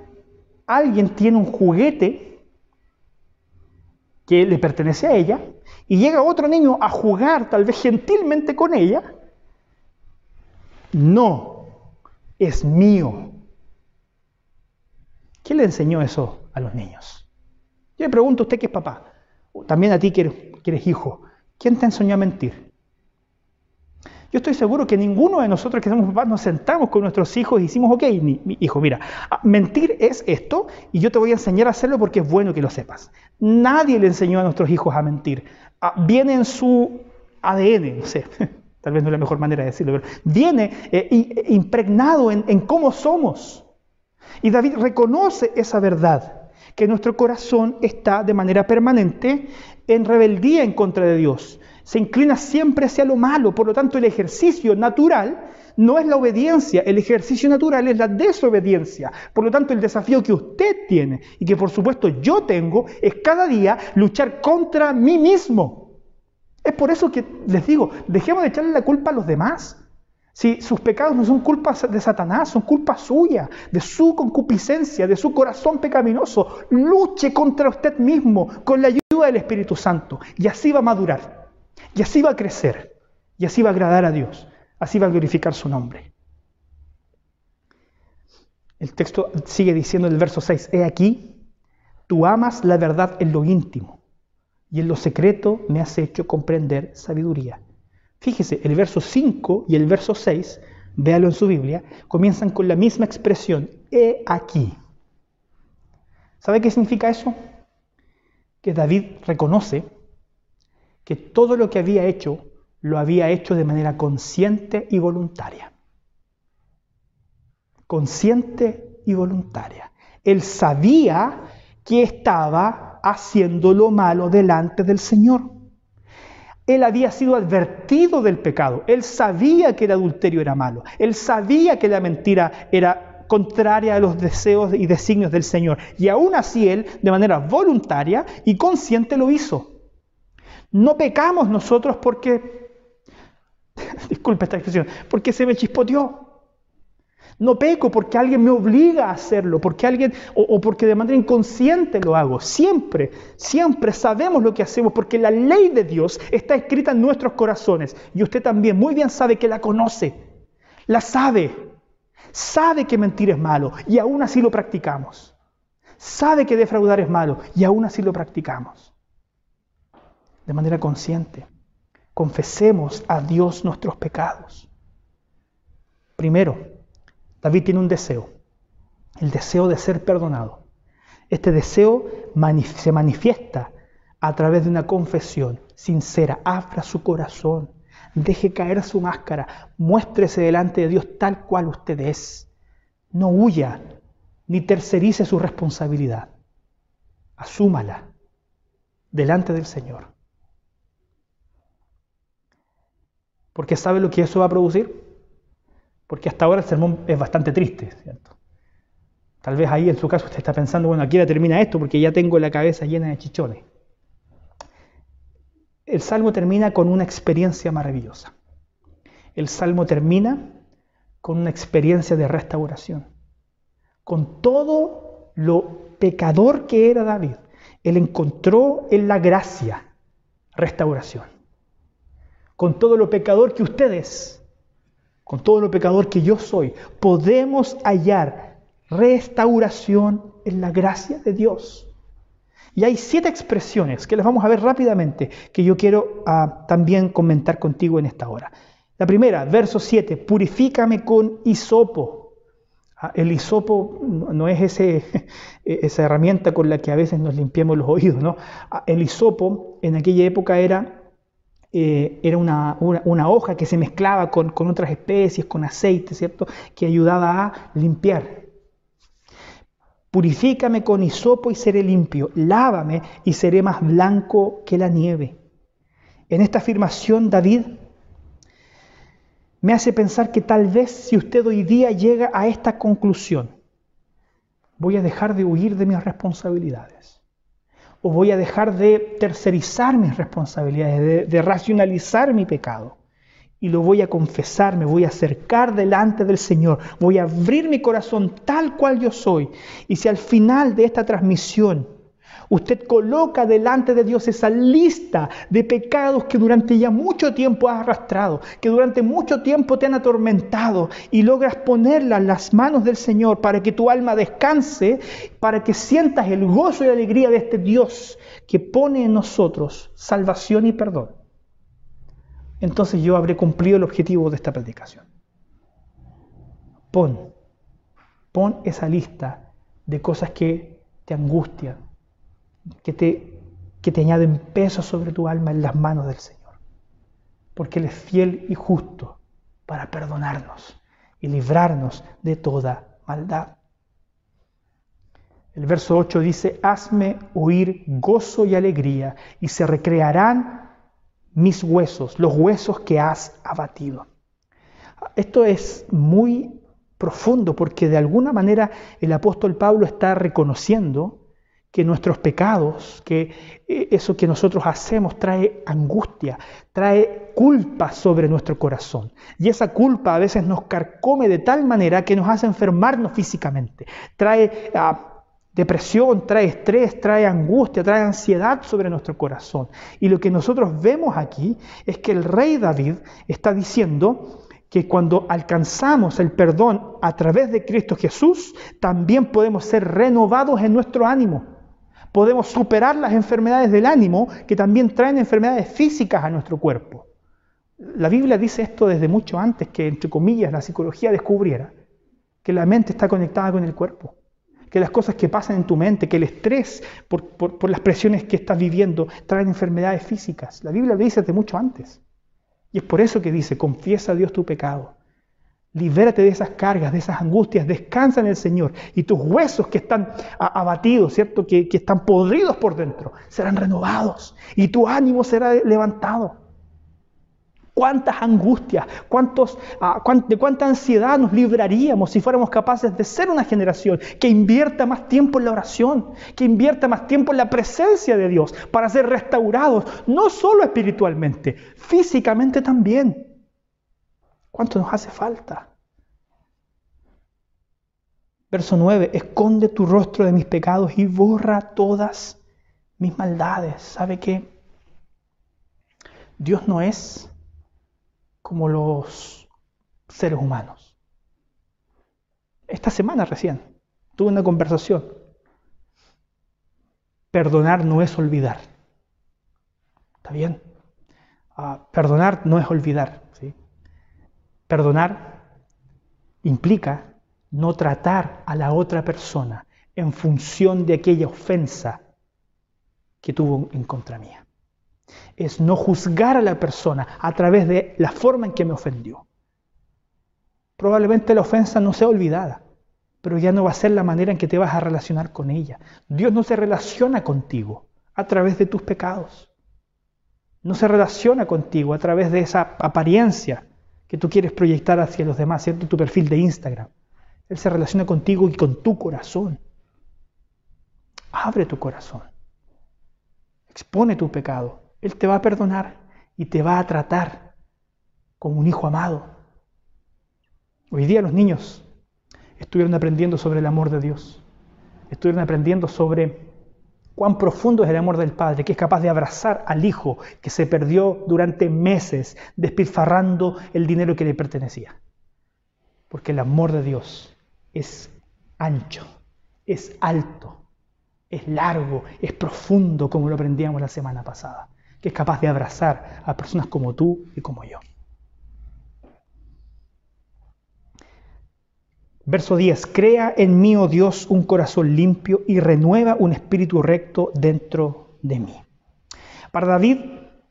alguien tiene un juguete que le pertenece a ella y llega otro niño a jugar tal vez gentilmente con ella, no, es mío. ¿Quién le enseñó eso a los niños? Yo le pregunto a usted que es papá, también a ti que eres, que eres hijo, ¿quién te enseñó a mentir? Yo estoy seguro que ninguno de nosotros que somos papás nos sentamos con nuestros hijos y decimos, ok, mi, hijo, mira, ah, mentir es esto y yo te voy a enseñar a hacerlo porque es bueno que lo sepas. Nadie le enseñó a nuestros hijos a mentir. Ah, viene en su ADN, no sé, tal vez no es la mejor manera de decirlo, pero viene eh, eh, impregnado en cómo somos. Y David reconoce esa verdad, que nuestro corazón está de manera permanente en rebeldía en contra de Dios se inclina siempre hacia lo malo. Por lo tanto, el ejercicio natural no es la obediencia, el ejercicio natural es la desobediencia. Por lo tanto, el desafío que usted tiene y que por supuesto yo tengo es cada día luchar contra mí mismo. Es por eso que les digo, dejemos de echarle la culpa a los demás. Si sus pecados no son culpas de Satanás, son culpa suya, de su concupiscencia, de su corazón pecaminoso, luche contra usted mismo con la ayuda del Espíritu Santo y así va a madurar. Y así va a crecer, y así va a agradar a Dios, así va a glorificar su nombre. El texto sigue diciendo en el verso 6, he aquí, tú amas la verdad en lo íntimo, y en lo secreto me has hecho comprender sabiduría. Fíjese, el verso 5 y el verso 6, véalo en su Biblia, comienzan con la misma expresión, he aquí. ¿Sabe qué significa eso? Que David reconoce que todo lo que había hecho lo había hecho de manera consciente y voluntaria. Consciente y voluntaria. Él sabía que estaba haciendo lo malo delante del Señor. Él había sido advertido del pecado. Él sabía que el adulterio era malo. Él sabía que la mentira era contraria a los deseos y designios del Señor. Y aún así Él, de manera voluntaria y consciente, lo hizo. No pecamos nosotros porque, disculpe esta expresión, porque se me chispoteó. No peco porque alguien me obliga a hacerlo, porque alguien, o, o, porque de manera inconsciente lo hago. Siempre, siempre sabemos lo que hacemos porque la ley de Dios está escrita en nuestros corazones. Y usted también muy bien sabe que la conoce, la sabe, sabe que mentir es malo y aún así lo practicamos. Sabe que defraudar es malo y aún así lo practicamos. De manera consciente, confesemos a Dios nuestros pecados. Primero, David tiene un deseo, el deseo de ser perdonado. Este deseo se manifiesta a través de una confesión sincera. Abra su corazón, deje caer su máscara, muéstrese delante de Dios tal cual usted es. No huya ni tercerice su responsabilidad. Asúmala delante del Señor. Porque ¿sabe lo que eso va a producir? Porque hasta ahora el sermón es bastante triste, ¿cierto? Tal vez ahí en su caso usted está pensando, bueno, aquí ya termina esto porque ya tengo la cabeza llena de chichones. El salmo termina con una experiencia maravillosa. El salmo termina con una experiencia de restauración. Con todo lo pecador que era David, él encontró en la gracia restauración. Con todo lo pecador que ustedes con todo lo pecador que yo soy, podemos hallar restauración en la gracia de Dios. Y hay siete expresiones que las vamos a ver rápidamente, que yo quiero uh, también comentar contigo en esta hora. La primera, verso 7, purifícame con hisopo. Uh, el hisopo no es esa herramienta con la que a veces nos limpiamos los oídos, ¿no? Uh, el hisopo en aquella época era eh, era una, hoja que se mezclaba con, con, otras especies, con aceite, ¿cierto? Que ayudaba a limpiar. Purifícame con hisopo y seré limpio. Lávame y seré más blanco que la nieve. En esta afirmación, David me hace pensar que tal vez si usted hoy día llega a esta conclusión, voy a dejar de huir de mis responsabilidades o voy a dejar de tercerizar mis responsabilidades, de, racionalizar mi pecado. Y lo voy a confesar, me voy a acercar delante del Señor, voy a abrir mi corazón tal cual yo soy. Y si al final de esta transmisión Usted coloca delante de Dios esa lista de pecados que durante ya mucho tiempo has arrastrado, que durante mucho tiempo te han atormentado y logras ponerla en las manos del Señor para que tu alma descanse, para que sientas el gozo y alegría de este Dios que pone en nosotros salvación y perdón. Entonces yo habré cumplido el objetivo de esta predicación. Pon, pon esa lista de cosas que te angustian, que te, que te añaden peso sobre tu alma en las manos del Señor. Porque Él es fiel y justo para perdonarnos y librarnos de toda maldad. El verso 8 dice, hazme oír gozo y alegría y se recrearán mis huesos, los huesos que has abatido. Esto es muy profundo porque de alguna manera el apóstol Pablo está reconociendo que nuestros pecados, que eh, eso que nosotros hacemos trae angustia, trae culpa sobre nuestro corazón. Y esa culpa a veces nos carcome de tal manera que nos hace enfermarnos físicamente. Trae ah, depresión, trae estrés, trae angustia, trae ansiedad sobre nuestro corazón. Y lo que nosotros vemos aquí es que el rey David está diciendo, que cuando alcanzamos el perdón a través de Cristo Jesús, también podemos ser renovados en nuestro ánimo podemos superar las enfermedades del ánimo que también traen enfermedades físicas a nuestro cuerpo. La Biblia dice esto desde mucho antes que, entre comillas, la psicología descubriera que la mente está conectada con el cuerpo, que las cosas que pasan en tu mente, que el estrés por, las presiones que estás viviendo traen enfermedades físicas. La Biblia lo dice desde mucho antes. Y es por eso que dice, confiesa a Dios tu pecado Libérate de esas cargas, de esas angustias, descansa en el Señor y tus huesos que están abatidos, ¿cierto? Que, que, están podridos por dentro, serán renovados y tu ánimo será levantado. cuántas angustias, cuántos, ah, de cuánta ansiedad nos libraríamos si fuéramos capaces de ser una generación que invierta más tiempo en la oración, que invierta más tiempo en la presencia de Dios para ser restaurados, no solo espiritualmente, físicamente también. ¿Cuánto nos hace falta? Verso 9, esconde tu rostro de mis pecados y borra todas mis maldades. ¿Sabe qué? Dios no es como los seres humanos. Esta semana recién tuve una conversación. Perdonar no es olvidar. ¿Está bien? Ah, perdonar no es olvidar. ¿sí? Perdonar implica no tratar a la otra persona en función de aquella ofensa que tuvo en contra mía es no juzgar a la persona a través de la forma en que me ofendió. Probablemente la ofensa no sea olvidada, pero ya no va a ser la manera en que te vas a relacionar con ella. Dios no se relaciona contigo a través de tus pecados. No se relaciona contigo a través de esa apariencia que tú quieres proyectar hacia los demás, ¿cierto? Tu perfil de Instagram. Él se relaciona contigo y con tu corazón. Abre tu corazón. Expone tu pecado. Él te va a perdonar y te va a tratar como un hijo amado. Hoy día los niños estuvieron aprendiendo sobre el amor de Dios. Estuvieron aprendiendo sobre cuán profundo es el amor del Padre, que es capaz de abrazar al Hijo que se perdió durante meses despilfarrando el dinero que le pertenecía. Porque el amor de Dios es ancho, es alto, es largo, es profundo, como lo aprendíamos la semana pasada que es capaz de abrazar a personas como tú y como yo. Verso 10, crea en mí, oh Dios, un corazón limpio y renueva un espíritu recto dentro de mí. Para David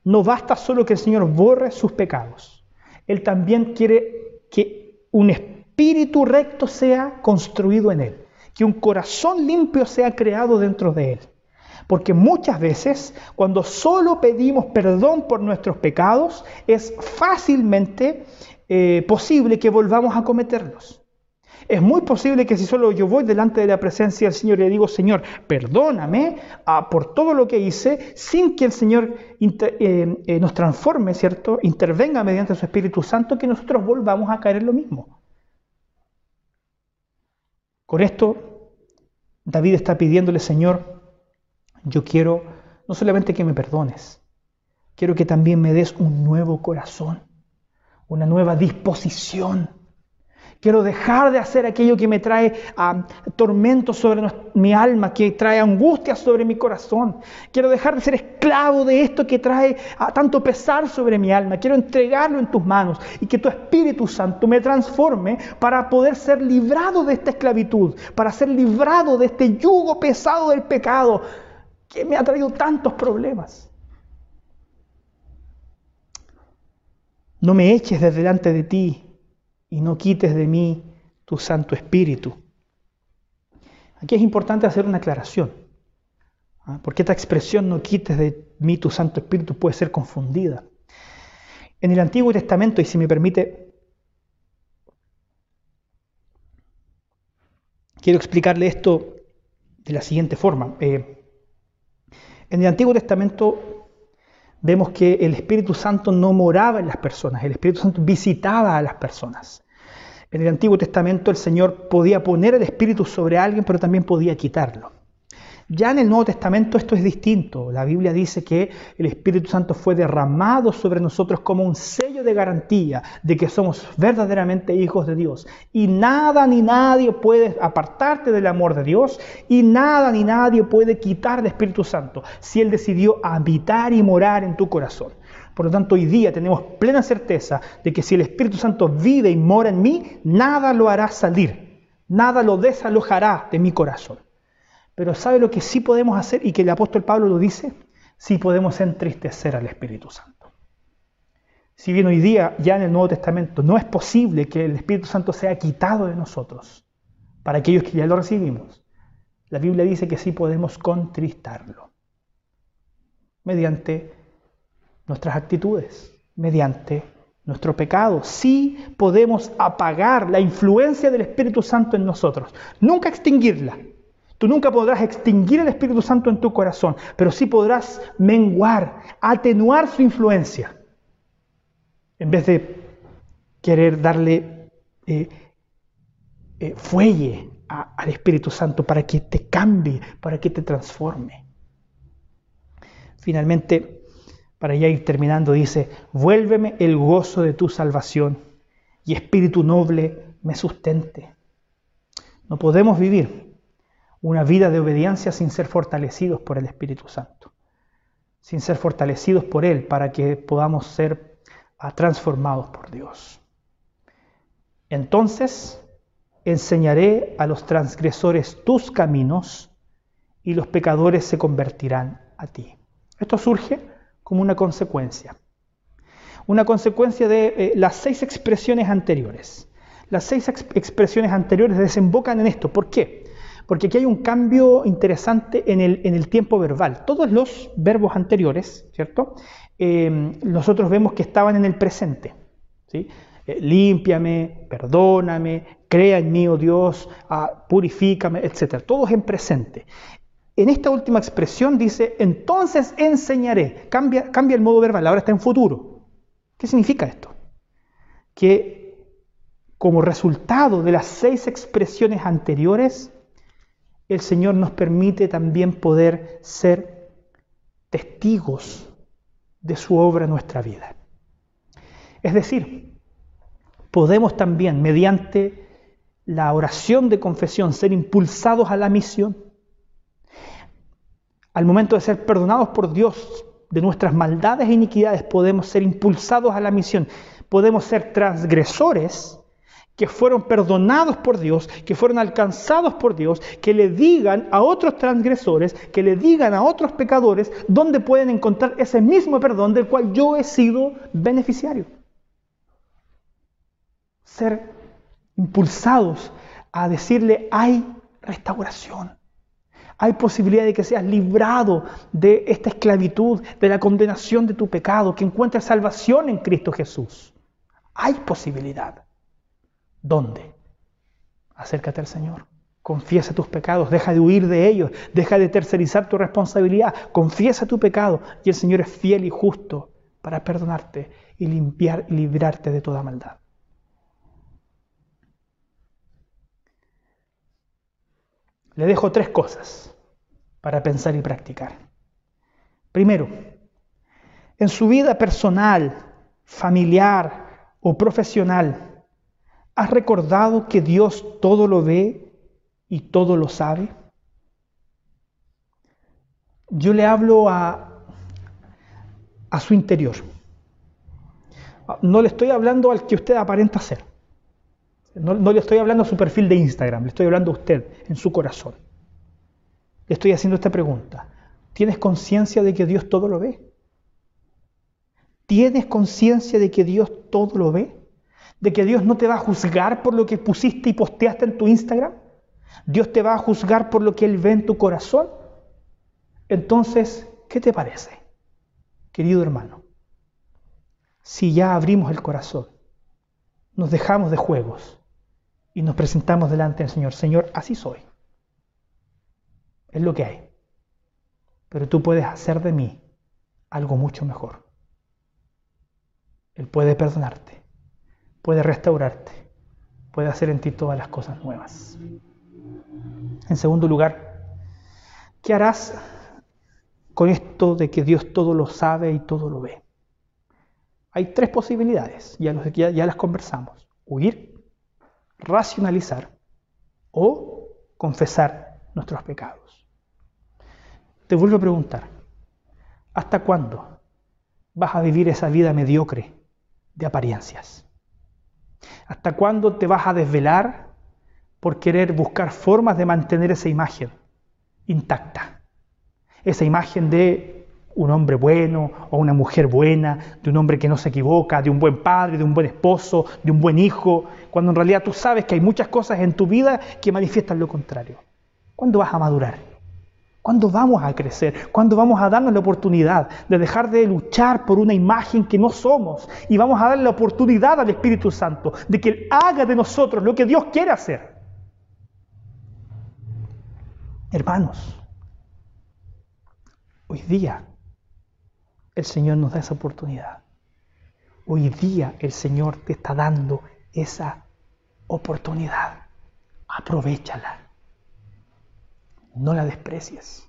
no basta solo que el Señor borre sus pecados, Él también quiere que un espíritu recto sea construido en Él, que un corazón limpio sea creado dentro de Él. Porque muchas veces cuando solo pedimos perdón por nuestros pecados, es fácilmente eh, posible que volvamos a cometerlos. Es muy posible que si solo yo voy delante de la presencia del Señor y le digo, Señor, perdóname ah, por todo lo que hice, sin que el Señor eh, eh, nos transforme, ¿cierto? Intervenga mediante su Espíritu Santo, que nosotros volvamos a caer en lo mismo. Con esto, David está pidiéndole, Señor, yo quiero no solamente que me perdones, quiero que también me des un nuevo corazón, una nueva disposición. Quiero dejar de hacer aquello que me trae ah, tormentos sobre mi alma, que trae angustia sobre mi corazón. Quiero dejar de ser esclavo de esto que trae ah, tanto pesar sobre mi alma. Quiero entregarlo en tus manos y que tu Espíritu Santo me transforme para poder ser librado de esta esclavitud, para ser librado de este yugo pesado del pecado, que me ha traído tantos problemas. No me eches de delante de ti y no quites de mí tu Santo Espíritu. Aquí es importante hacer una aclaración, ¿ah? porque esta expresión no quites de mí tu Santo Espíritu puede ser confundida. En el Antiguo Testamento, y si me permite, quiero explicarle esto de la siguiente forma. Eh, en el Antiguo Testamento vemos que el Espíritu Santo no moraba en las personas, el Espíritu Santo visitaba a las personas. En el Antiguo Testamento el Señor podía poner el Espíritu sobre alguien, pero también podía quitarlo. Ya en el Nuevo Testamento esto es distinto. La Biblia dice que el Espíritu Santo fue derramado sobre nosotros como un sello de garantía de que somos verdaderamente hijos de Dios. Y nada ni nadie puede apartarte del amor de Dios y nada ni nadie puede quitar el Espíritu Santo si Él decidió habitar y morar en tu corazón. Por lo tanto, hoy día tenemos plena certeza de que si el Espíritu Santo vive y mora en mí, nada lo hará salir, nada lo desalojará de mi corazón. Pero ¿sabe lo que sí podemos hacer y que el apóstol Pablo lo dice? Sí podemos entristecer al Espíritu Santo. Si bien hoy día ya en el Nuevo Testamento no es posible que el Espíritu Santo sea quitado de nosotros para aquellos que ya lo recibimos, la Biblia dice que sí podemos contristarlo mediante nuestras actitudes, mediante nuestro pecado. Sí podemos apagar la influencia del Espíritu Santo en nosotros, nunca extinguirla. Tú nunca podrás extinguir el Espíritu Santo en tu corazón, pero sí podrás menguar, atenuar su influencia. En vez de querer darle eh, eh, fuelle al Espíritu Santo para que te cambie, para que te transforme. Finalmente, para ya ir terminando, dice, vuélveme el gozo de tu salvación y espíritu noble me sustente. No podemos vivir una vida de obediencia sin ser fortalecidos por el Espíritu Santo, sin ser fortalecidos por Él para que podamos ser ah, transformados por Dios. Entonces enseñaré a los transgresores tus caminos y los pecadores se convertirán a ti. Esto surge como una consecuencia. Una consecuencia de eh, las seis expresiones anteriores. Las seis expresiones anteriores desembocan en esto. ¿Por qué? Porque aquí hay un cambio interesante en el, tiempo verbal. Todos los verbos anteriores, ¿cierto? Eh, nosotros vemos que estaban en el presente. ¿sí? Eh, límpiame, perdóname, crea en mí, oh Dios, ah, purifícame, etc. Todos en presente. En esta última expresión dice, entonces enseñaré. Cambia, el modo verbal, ahora está en futuro. ¿Qué significa esto? Que como resultado de las seis expresiones anteriores, el Señor nos permite también poder ser testigos de su obra en nuestra vida. Es decir, podemos también, mediante la oración de confesión, ser impulsados a la misión al momento de ser perdonados por Dios de nuestras maldades e iniquidades, podemos ser impulsados a la misión. Podemos ser transgresores que fueron perdonados por Dios, que fueron alcanzados por Dios, que le digan a otros transgresores, que le digan a otros pecadores dónde pueden encontrar ese mismo perdón del cual yo he sido beneficiario. Ser impulsados a decirle hay restauración hay posibilidad de que seas librado de esta esclavitud, de la condenación de tu pecado, que encuentres salvación en Cristo Jesús. Hay posibilidad. ¿Dónde? Acércate al Señor. Confiesa tus pecados, deja de huir de ellos, deja de tercerizar tu responsabilidad, confiesa tu pecado y el Señor es fiel y justo para perdonarte y limpiar y librarte de toda maldad. Le dejo tres cosas para pensar y practicar. Primero, en su vida personal, familiar o profesional, ¿has recordado que Dios todo lo ve y todo lo sabe? Yo le hablo a, a su interior. No le estoy hablando al que usted aparenta ser. No, le estoy hablando a su perfil de Instagram, le estoy hablando a usted, en su corazón. Le estoy haciendo esta pregunta. ¿Tienes conciencia de que Dios todo lo ve? ¿Tienes conciencia de que Dios todo lo ve? ¿De que Dios no te va a juzgar por lo que pusiste y posteaste en tu Instagram? ¿Dios te va a juzgar por lo que Él ve en tu corazón? Entonces, ¿qué te parece, querido hermano? Si ya abrimos el corazón, nos dejamos de juegos y nos presentamos delante del Señor. Señor, así soy. Es lo que hay. Pero tú puedes hacer de mí algo mucho mejor. Él puede perdonarte, puede restaurarte, puede hacer en ti todas las cosas nuevas. En segundo lugar, ¿qué harás con esto de que Dios todo lo sabe y todo lo ve? Hay tres posibilidades, ya, ya, ya las conversamos. Huir, racionalizar o confesar nuestros pecados. Te vuelvo a preguntar, ¿hasta cuándo vas a vivir esa vida mediocre de apariencias? ¿Hasta cuándo te vas a desvelar por querer buscar formas de mantener esa imagen intacta? Esa imagen de un hombre bueno o una mujer buena, de un hombre que no se equivoca, de un buen padre, de un buen esposo, de un buen hijo, cuando en realidad tú sabes que hay muchas cosas en tu vida que manifiestan lo contrario. ¿Cuándo vas a madurar? ¿Cuándo vamos a crecer? ¿Cuándo vamos a darnos la oportunidad de dejar de luchar por una imagen que no somos? Y vamos a darle la oportunidad al Espíritu Santo de que Él haga de nosotros lo que Dios quiere hacer. Hermanos, hoy día el Señor nos da esa oportunidad. Hoy día el Señor te está dando esa oportunidad. Aprovechala. No la desprecies.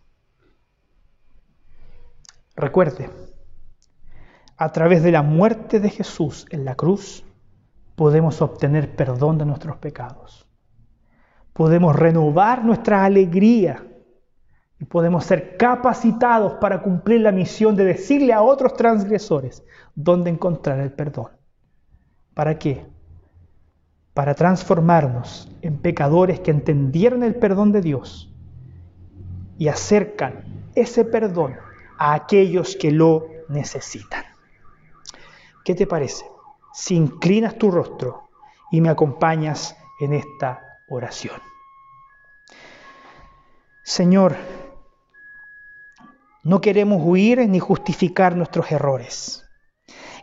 Recuerde, a través de la muerte de Jesús en la cruz, podemos obtener perdón de nuestros pecados. Podemos renovar nuestra alegría y podemos ser capacitados para cumplir la misión de decirle a otros transgresores dónde encontrar el perdón. ¿Para qué? Para transformarnos en pecadores que entendieron el perdón de Dios y acercan ese perdón a aquellos que lo necesitan. ¿Qué te parece? Si inclinas tu rostro y me acompañas en esta oración. Señor, no queremos huir ni justificar nuestros errores.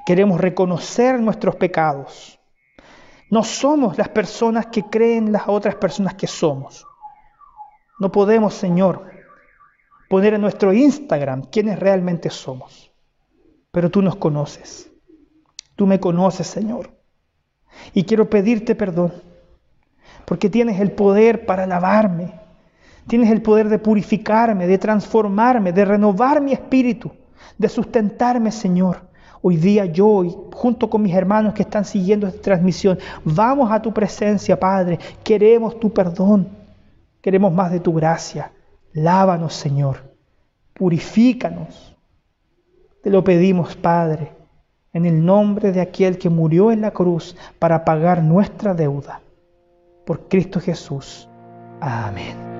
Queremos reconocer nuestros pecados. No somos las personas que creen las otras personas que somos. No podemos, Señor, poner en nuestro Instagram quiénes realmente somos. Pero tú nos conoces. Tú me conoces, Señor. Y quiero pedirte perdón, porque tienes el poder para lavarme. Tienes el poder de purificarme, de transformarme, de renovar mi espíritu, de sustentarme, Señor. Hoy día yo, junto con mis hermanos que están siguiendo esta transmisión, vamos a tu presencia, Padre. Queremos tu perdón. Queremos más de tu gracia. Lávanos, Señor. Purifícanos. Te lo pedimos, Padre, en el nombre de aquel que murió en la cruz para pagar nuestra deuda. Por Cristo Jesús. Amén.